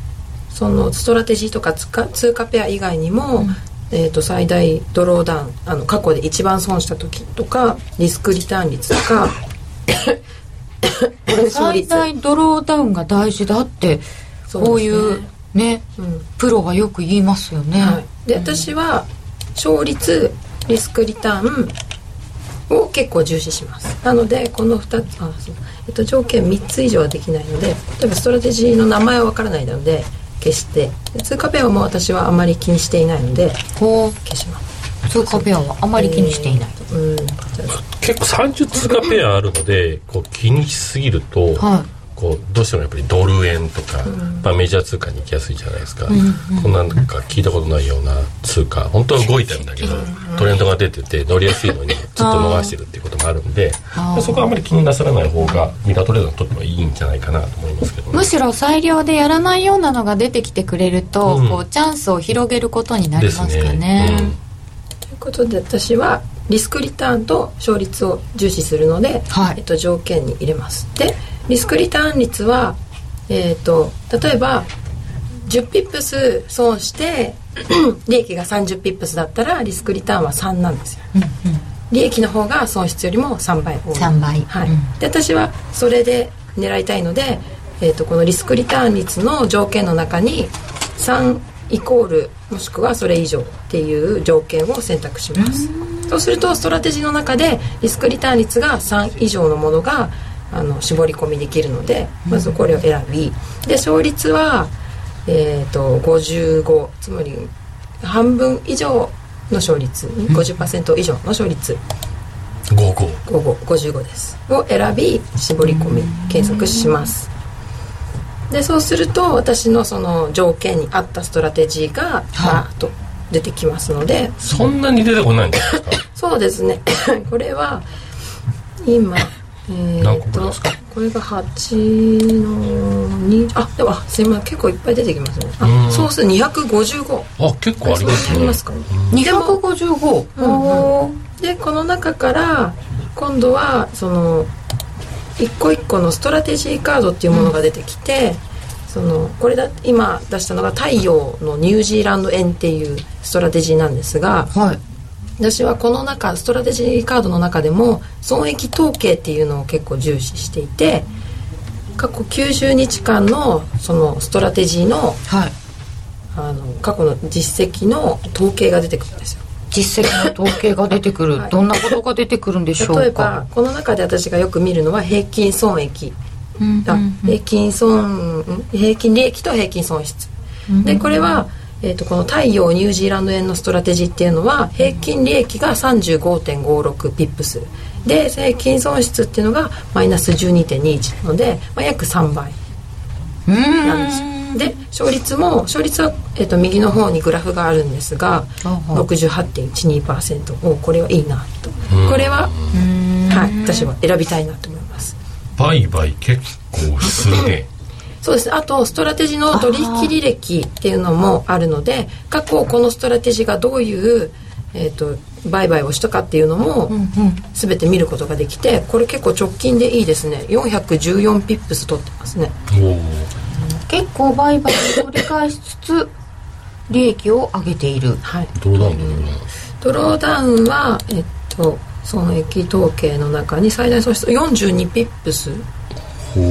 そのストラテジーとか通貨通貨ペア以外にも、えー、と最大ドローダウンあの過去で一番損した時とかリスクリターン率とか 勝最率大ドローダウンが大事だってそうですね。こういうねうん。プロがよく言いますよね、はい、で私は勝率リスクリターンを結構重視します。なのでこの2つあそう、えっと、条件3つ以上はできないので例えばストラテジーの名前は分からないので消して。で通貨ペアも私はあまり気にしていないのでこ消します。う通貨ペアはあまり気にしていない、えーうん。結構30通貨ペアあるのでこう気にしすぎると、はこうどうしてもやっぱりドル円とか、まあ、メジャー通貨に行きやすいじゃないですか、こんなんか聞いたことないような通貨本当は動いてるんだけど、トレンドが出てて乗りやすいのにずっと逃してるっていうこともあるんであー。まあそこはあまり気になさらない方がミラートレーダーにとってはいいんじゃないかなと思いますけどね。むしろ裁量でやらないようなのが出てきてくれると、うん。こうチャンスを広げることになりますかですね。ねということで私はリスクリターンと勝率を重視するので、はい。えっと、条件に入れます。でリスクリターン率は、えっと例えば10ピップス損して 利益が30ピップスだったらリスクリターンは3なんですよ、利益の方が損失よりも3倍多い。3倍はい。うん。で私はそれで狙いたいので、えー、とこのリスクリターン率の条件の中に3イコールもしくはそれ以上っていう条件を選択します。そうするとストラテジーの中でリスクリターン率が3以上のものがあの絞り込みできるのでまずこれを選びで勝率は、えー、と55つまり半分以上の勝率50%以上の勝率。55 55 55です。を選び絞り込み計測します。でそうすると私のその条件に合ったストラテジーがバーッと出てきますので、そんなに出てこないんですか？そうですね。これは今え何ー、と個ぐらいですか？これが8の2あでもあすいません。結構いっぱい出てきますね。うん。あそうすると255あ結構ありますね。ありますか？ね255、おーでこの中から今度はその一個一個のストラテジーカードっていうものが出てきて、そのこれだ今出したのが太陽のニュージーランド円っていうストラテジーなんですがはい私はこの中ストラテジーカードの中でも損益統計っていうのを結構重視していて過去90日間のそのストラテジーのはい。あの過去の実績の統計が出てくるんですよ。実績の統計が出てくる、はい。どんなことが出てくるんでしょうか？例えばこの中で私がよく見るのは平均損益。うんあ平均損ん平均利益と平均損失。でこれは、えー、とこの太陽ニュージーランド円のストラテジーっていうのは平均利益が35.56ピップス。で平均損失っていうのがマイナス12.21なので、まあ、約3倍。うなんですよ。で勝率も勝率は、えー、と右の方にグラフがあるんですがあは68.12%おこれはいいなと。これは、はい、私は選びたいなと思います。売買結構するねそうです。あとストラテジーの取引履歴っていうのもあるので過去このストラテジーがどういう、えー、と売買をしたかっていうのも全て見ることができてこれ結構直近でいいですね。414ピップス取ってますね。結構売買を取り返しつつ利益を上げている。はい。どうなんだろうな？ドローダウンはえっと損益統計の中に最大損失42ピップス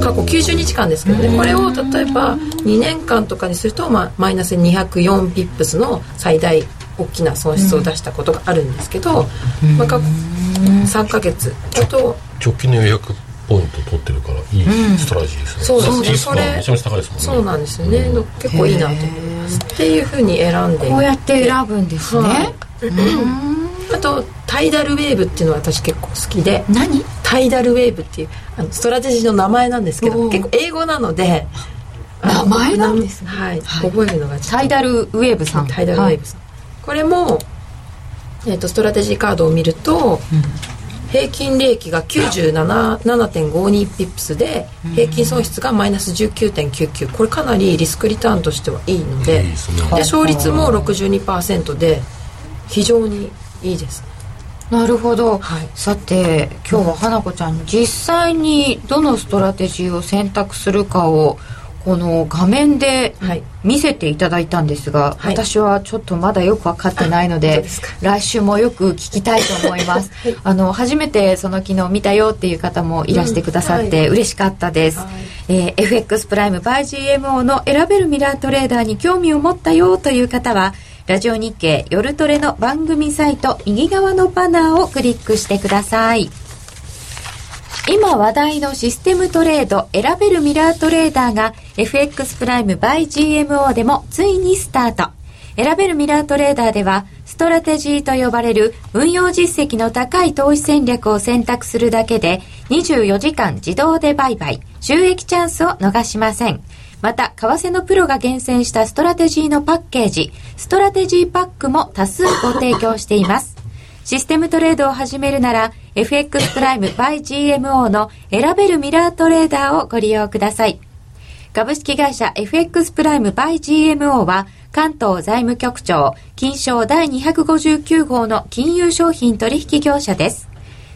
過去90日間ですけどね。これを例えば2年間とかにすると、まあ、マイナス204ピップスの最大大きな損失を出したことがあるんですけど、まあ、過去3ヶ月だと直近の400ポイント取ってるからいいストラテジーですね、そうですそれめちゃめちゃ高いですもんね。そうなんですよね、結構いいなと思います。っていうふうに選んでいこうやって選ぶんですね、はいあとタイダルウェーブっていうのは私結構好きで何？タイダルウェーブっていうあのストラテジーの名前なんですけど結構英語なので名前なんですね。はい、はい。覚えるのがタイダルウェーブさん。タイダルウェーブさん、これも、えー、とストラテジーカードを見ると、平均利益が97.52ピップスで平均損失がマイナス19.99これかなりリスクリターンとしてはいいのでで勝率も62%で非常にいいですね。なるほど、はい。さて今日は花子ちゃんに実際にどのストラテジーを選択するかをこの画面ではい。見せていただいたんですが、はい。私はちょっとまだよく分かってないのでですか？来週もよく聞きたいと思います、あの初めてその昨日見たよっていう方もいらしてくださっうんて嬉しかったです、はい。えー FX プライム by GMO の選べるミラートレーダーに興味を持ったよという方はラジオ日経夜トレの番組サイト右側のバナーをクリックしてください今話題のシステムトレード選べるミラートレーダーが FX プライム by GMO でもついにスタート。選べるミラートレーダーではストラテジーと呼ばれる運用実績の高い投資戦略を選択するだけで24時間自動で売買、収益チャンスを逃しません。また、為替のプロが厳選したストラテジーのパッケージ、ストラテジーパックも多数ご提供しています。システムトレードを始めるなら FX プライム by GMO の選べるミラートレーダーをご利用ください。株式会社 FX プライム by GMO は関東財務局長金商第259号の金融商品取引業者です。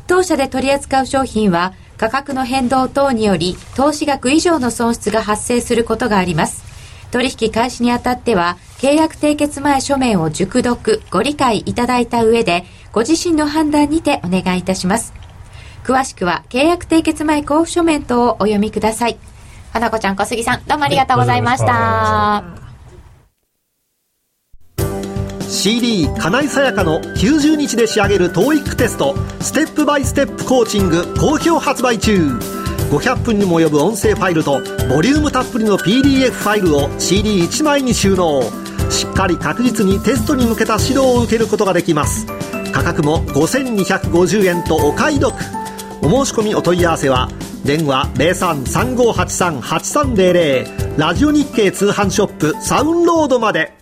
当社で取り扱う商品は価格の変動等により投資額以上の損失が発生することがあります。取引開始にあたっては契約締結前書面を熟読ご理解いただいた上でご自身の判断にてお願いいたします。詳しくは契約締結前交付書面等をお読みください。花子ちゃん小杉さんどうもありがとうございました、CD 金井さやかの90日で仕上げる TOEIC テストステップバイステップコーチング好評発売中。500分にも及ぶ音声ファイルとボリュームたっぷりの PDF ファイルを CD1 枚に収納。しっかり確実にテストに向けた指導を受けることができます。価格も5250円とお買い得。お申し込みお問い合わせは電話0335838300ラジオ日経通販ショップサウンロードまで。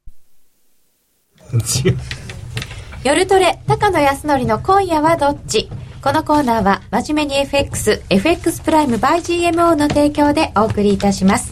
夜トレ高野康則の今夜はどっち？このコーナーは真面目に FX、FX プライム by GMO の提供でお送りいたします。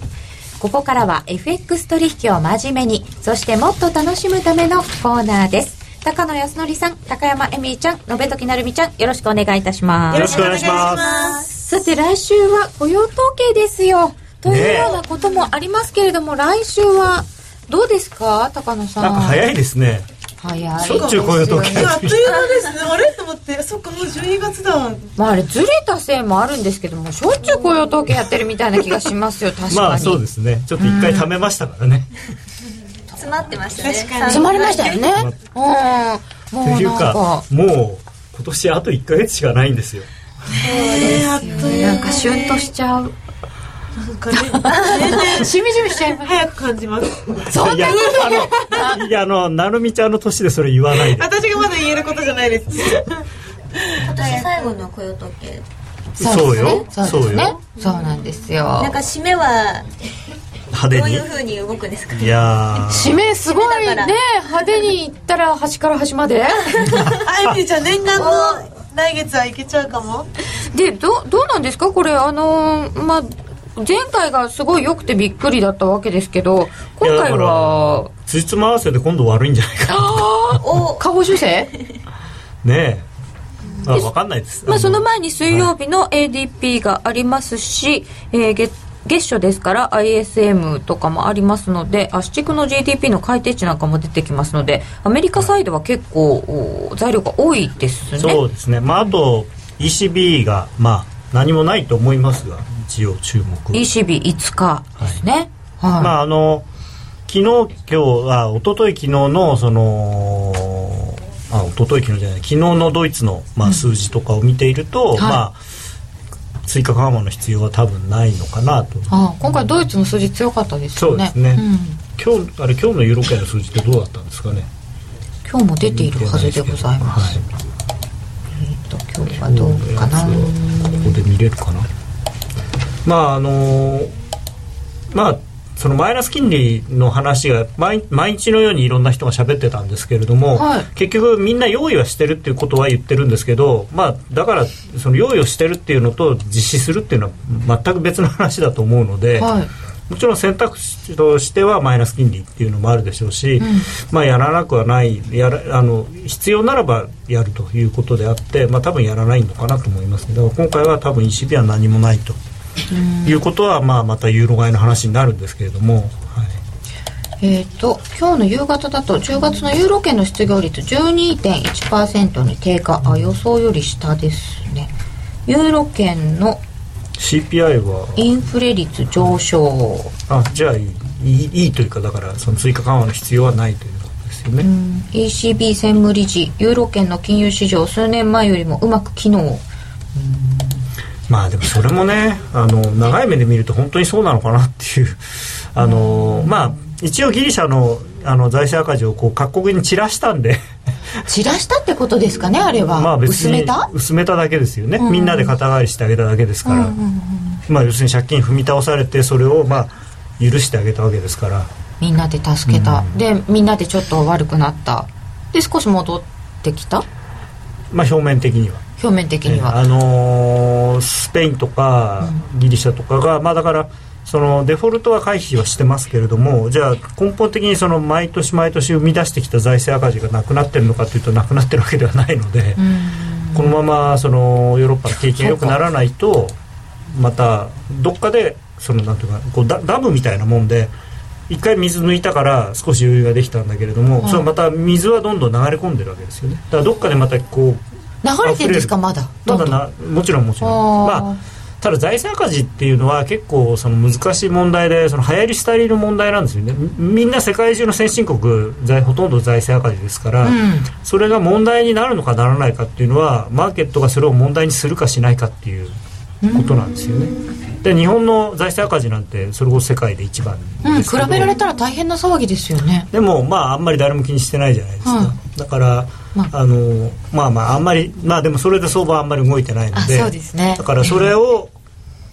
ここからは FX 取引を真面目に、そしてもっと楽しむためのコーナーです。高野康則さん、高山エミーちゃん、延時成美ちゃん、よろしくお願いいたします。よろしくお願いします。さて来週は雇用統計ですよ。というようなこともありますけれども、来週はどうですか高野さん？なんか早いですね。早いしょっちゅう雇用統計いやあっという間ですね。あれ？と思ってそっかもう12月だ。まああれずれたせいもあるんですけどもしょっちゅう雇用統計やってるみたいな気がしますよ 確かに、まあそうですね。ちょっと一回貯めましたからね。詰まってましたね。確かに詰まりましたよね。うん。もうというなんか。か、もう今年あと1ヶ月しかないんですよ。えー、あっという間なんかシュンとしちゃうしみじみしちゃいます。早く感じます。そんいや、あの、いや、あの、なるみちゃんの年でそれ言わないで。私がまだ言えることじゃないです。今年最後の雇用統計そうよ。そうよ。そうなんですよ。なんか締めは派手にどういう。ふうに？動くんですか？いや締めすごいね。派手にいったら端から端まで。あゆみちゃん念願の来月はいけちゃうかも。でどどうなんですか？これあのーまあ前回がすごい良くてびっくりだったわけですけどー。今回はは、つじつま合わせで今度悪いんじゃないか。お下方修正ねえ。まあ、わかんないです。まあ、その前前に水曜日の ADP がありますし、えー月月初ですから ISM とかもありますので足地区の GDP の改定値なんかも出てきますのでアメリカサイドは結構お材料が多いですねそうですね。まあ、あと、ECB が、まあ、何もないと思いますが、一応注目。ECB5 日ですね。はい、まああの昨日今日は一昨日昨日のそのあ一昨日昨日じゃない昨日のドイツの、まあ、数字とかを見ていると、い。まあ追加緩和の必要は多分ないのかなと。あ今回ドイツの数字強かったですよね。そうですね。ん。今日あれ今日のユーロ圏の数字ってどうだったんですかね？今日も出ているはずでございます、えっ、と今日はどうかな。ここで見れるかな？まああのまあそのマイナス金利の話が毎毎日のようにいろんな人が喋ってたんですけれども、はい。結局みんな用意はしてるっていうことは言ってるんですけど、まあ、だからその用意をしてるっていうのと実施するっていうのは全く別の話だと思うので、はい。もちろん選択肢としてはマイナス金利っていうのもあるでしょうし、まあ、やらなくはないやらあの必要ならばやるということであって、まあ、多分やらないのかなと思いますけど今回は多分 ECB は何もないということは、まあ、またユーロ買いの話になるんですけれども、はい、えっ、と今日の夕方だと10月のユーロ圏の失業率12.1%に低下あ予想より下ですね。ユーロ圏の CPI は？インフレ率上昇。あじゃあいいいいというかだからその追加緩和の必要はないということですよね。ECB 専務理事ユーロ圏の金融市場数年前よりもうまく機能まあでもそれもねあの長い目で見ると本当にそうなのかなっていう。あのまあ一応ギリシャのあの財政赤字をこう各国に散らしたんで。散らしたってことですかねあれは、まあ薄めた？薄めただけですよね、うん。みんなで肩代わりしてあげただけですから、まあ要するに借金踏み倒されてそれをまあ許してあげたわけですから。みんなで助けた、でみんなでちょっと悪くなった。で少し戻ってきた？まあ表面的には。表面的には、あのースペインとかギリシャとかが、まあだからそのデフォルトは回避はしてますけれどもじゃあ根本的にその毎年毎年生み出してきた財政赤字がなくなってるのかというとなくなってるわけではないので、このままそのヨーロッパの景気が良くならないとまたどっかでそのなんていうかこうダダムみたいなもんで一回水抜いたから少し余裕ができたんだけれども、はいそれまた水はどんどん流れ込んでるわけですよね。だからどっかでまたこう流れてるんですかまだ？まだなもちろんもちろん。まあただ財政赤字っていうのは結構その難しい問題でその流行り廃りの問題なんですよね。みみんな世界中の先進国財ほとんど財政赤字ですから、うん。それが問題になるのかならないかっていうのはマーケットがそれを問題にするかしないかっていうことなんですよね、で日本の財政赤字なんてそれこそ世界で一番うん、比べられたら大変な騒ぎですよね。でもまああんまり誰も気にしてないじゃないですか、うん。だから、あのまあまああんまりまあでもそれで相場はあんまり動いてないので。あそうですね。だからそれを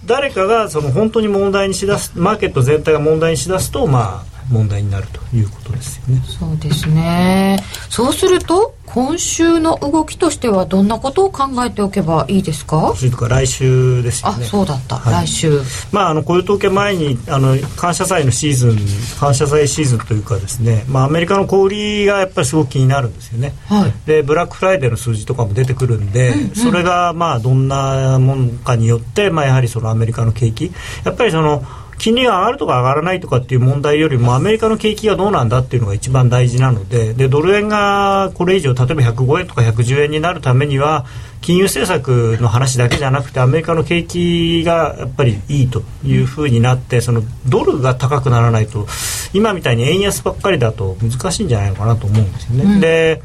誰かがその本当に問題にしだすマーケット全体が問題にしだすとまあ問題になるということですよね。そうですね。そうすると今週の動きとしてはどんなことを考えておけばいいですか？それとか来週ですよあねそうだった、はい。来週。まあ、あの雇用統計前にあの感謝祭のシーズン感謝祭シーズンというかですね、まあ、アメリカの小売りがやっぱりすごく気になるんですよね、はい。でブラックフライデーの数字とかも出てくるんで、それがまあどんなものかによって、まあ、やはりそのアメリカの景気。やっぱりその金利が上がるとか上がらないとかっていう問題よりもアメリカの景気がどうなんだっていうのが一番大事なのででドル円がこれ以上例えば105円とか110円になるためには金融政策の話だけじゃなくてアメリカの景気がやっぱりいいというふうになってそのドルが高くならないと今みたいに円安ばっかりだと難しいんじゃないのかなと思うんですよね。うんで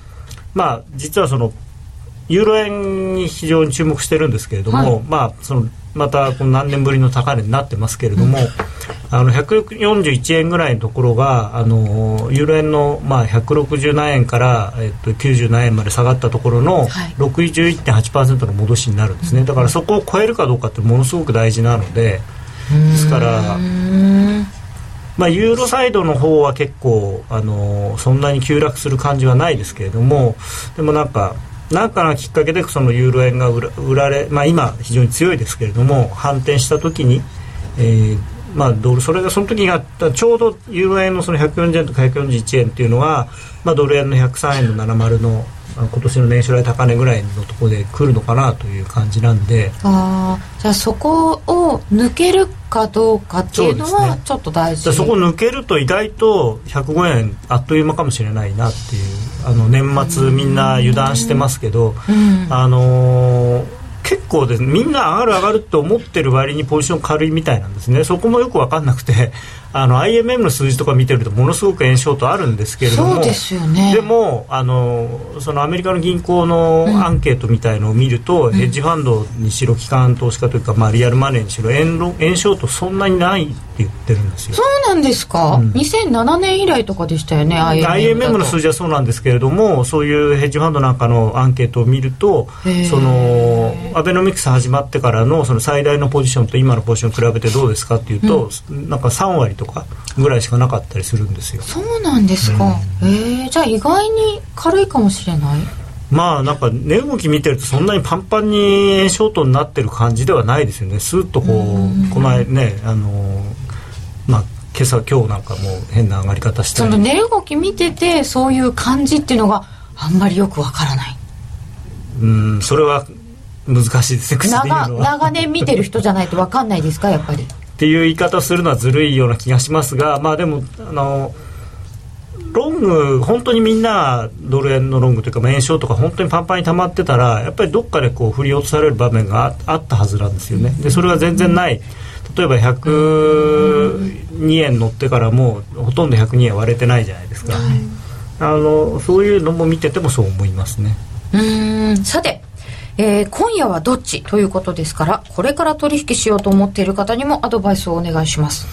まあ実はそのユーロ円に非常に注目してるんですけれども、はい。まあそのまたこの何年ぶりの高値になってますけれども、あの141円ぐらいのところがあのユーロ円のまあ160何円から、えっと、90何円まで下がったところのはい。61.8%の戻しになるんですね、だからそこを超えるかどうかってものすごく大事なのでですからまあ、ユーロサイドの方は結構、あのそんなに急落する感じはないですけれどもでもなんかなんかのきっかけでそのユーロ円が売られ、まあ、今非常に強いですけれども反転した時に、えーまあ、ドルそれがその時がちょうどユーロ円のその140円とか141円っていうのは、まあ、ドル円の103円の70の今年の年初来高値ぐらいのところで来るのかなという感じなんで。あーじゃあそこを抜けるかどうかっていうのはちょっと大事。でそこ抜けると意外と105円あっという間かもしれないなっていうあの年末みんな油断してますけど、うん。あのー結構です。ねみんな上がる上がるって思ってる割にポジション軽いみたいなんですね。そこもよく分かんなくてあの IMM の数字とか見てるとものすごく円ショートあるんですけれども。ですよね。でもあのそのアメリカの銀行のアンケートみたいのを見ると、ヘッジファンドにしろ機関投資家というか、まあ、リアルマネーにしろ円ロ円ショートそんなにないって言ってるんですよ。そうなんですか、2007年以来とかでしたよね IMM IMM の数字はそうなんですけれどもそういうヘッジファンドなんかのアンケートを見るとそのアベノミクス始まってからのその最大のポジションと今のポジションを比べてどうですかっていうと、なんか3割とかぐらいしかなかったりするんですよ。そうなんですか、えー、じゃあ意外に軽いかもしれない。まあなんか値動き見てるとそんなにパンパンに円ショートになってる感じではないですよね。スーッとこうこの間ねあのまあ今朝今日なんかもう変な上がり方したりその値動き見ててそういう感じっていうのがあんまりよくわからない。うんそれは難しいですね長長年見てる人じゃないとわかんないですかやっぱりっていう言い方をするのはずるいような気がしますがまあでもあのロング本当にみんなドル円のロングというかまあ円ショートが本当にパンパンに溜まってたらやっぱりどっかでこう振り落とされる場面がああったはずなんですよね。でそれが全然ない。例えば102円乗ってからもうほとんど102円割れてないじゃないですか、あのそういうのも見ててもそう思いますね。うーん。さて、えー今夜はどっちということですからこれから取引しようと思っている方にもアドバイスをお願いします。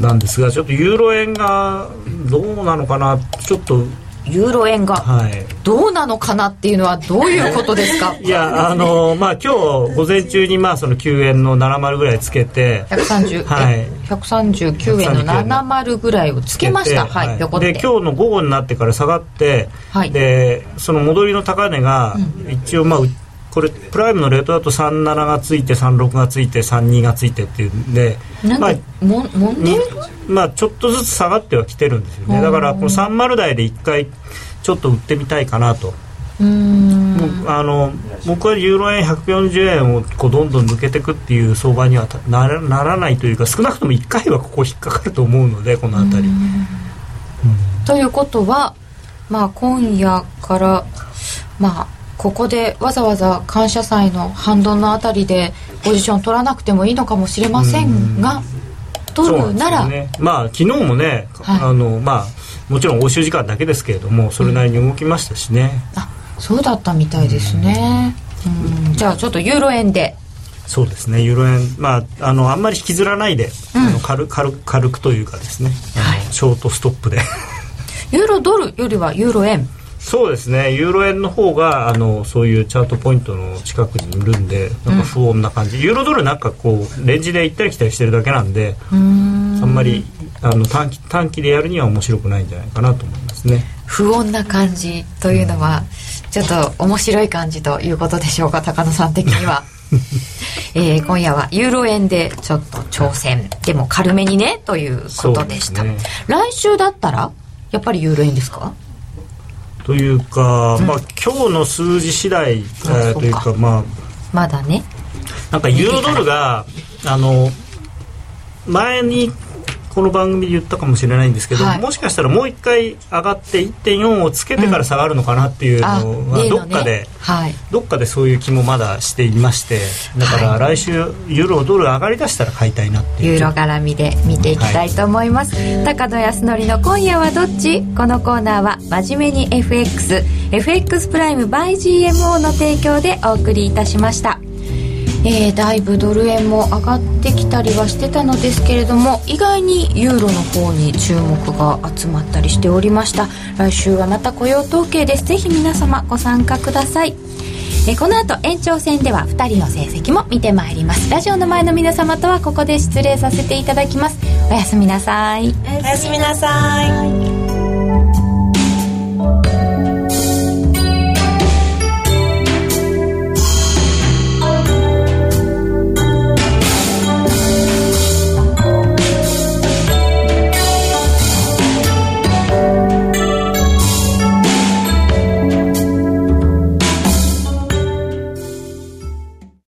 なんですがちょっとユーロ円がどうなのかなちょっとユーロ円がはい。どうなのかなっていうのはどういうことですか？いやあのまあ今日午前中にまあその9円の70ぐらいつけて130、はい。え139円の70ぐらいをつけました。はい、ぴょこって。で今日の午後になってから下がって、はい。でその戻りの高値が一応まあうこれプライムのレートだと37がついて36がついて32がついてっていうんでまあもん問題まあちょっとずつ下がってはきてるんですよね。だからこの30台で一回ちょっと売ってみたいかなと。うーん。あの僕はユーロ円140円をこうどんどん抜けていくっていう相場にはたならならないというか少なくとも1回はここ引っかかると思うのでこの辺り。ということはまあ今夜からまあここでわざわざ感謝祭の反動のあたりでポジション取らなくてもいいのかもしれませんが取るなら。よね。まあ昨日もね、はい。あのまあもちろん欧州時間だけですけれどもそれなりに動きましたしね、あそうだったみたいですね。うん。じゃあちょっとユーロ円で。そうですね。ユーロ円。まああのあんまり引きずらないで、あの軽軽軽くというかですね、あのショートストップで。ユーロドルよりはユーロ円そうですね。ユーロ円の方があのそういうチャートポイントの近くにいるんでなんか不穏な感じ、ユーロドルなんかこうレンジで行ったり来たりしてるだけなんであんまりあの短期短期でやるには面白くないんじゃないかなと思いますね。不穏な感じというのはちょっと面白い感じということでしょうか高野さん的には、えー今夜はユーロ円でちょっと挑戦。でも軽めにねということでした、ね。来週だったらやっぱりユーロ円ですか？というか、まあ今日の数字次第、えーというかまあ。まだね。なんかユーロドルがあの前にこの番組で言ったかもしれないんですけど、はい。もしかしたらもう一回上がって1.4をつけてから下がるのかなっていうあのは例のね。どっかで、はい。どっかでそういう気もまだしていましてだから来週ユーロドル上がりだしたら買いたいなっていう。ユーロ絡みで見ていきたいと思います、高野康則の「今夜はどっち?」このコーナーは真面目に FXFX プライム by GMO の提供でお送りいたしましたえーだいぶドル円も上がってきたりはしてたのですけれども意外にユーロの方に注目が集まったりしておりました。来週はまた雇用統計です。ぜひ皆様ご参加ください。えこの後延長戦では2人の成績も見てまいります。ラジオの前の皆様とはここで失礼させていただきます。おやすみなさい。おやすみなさい。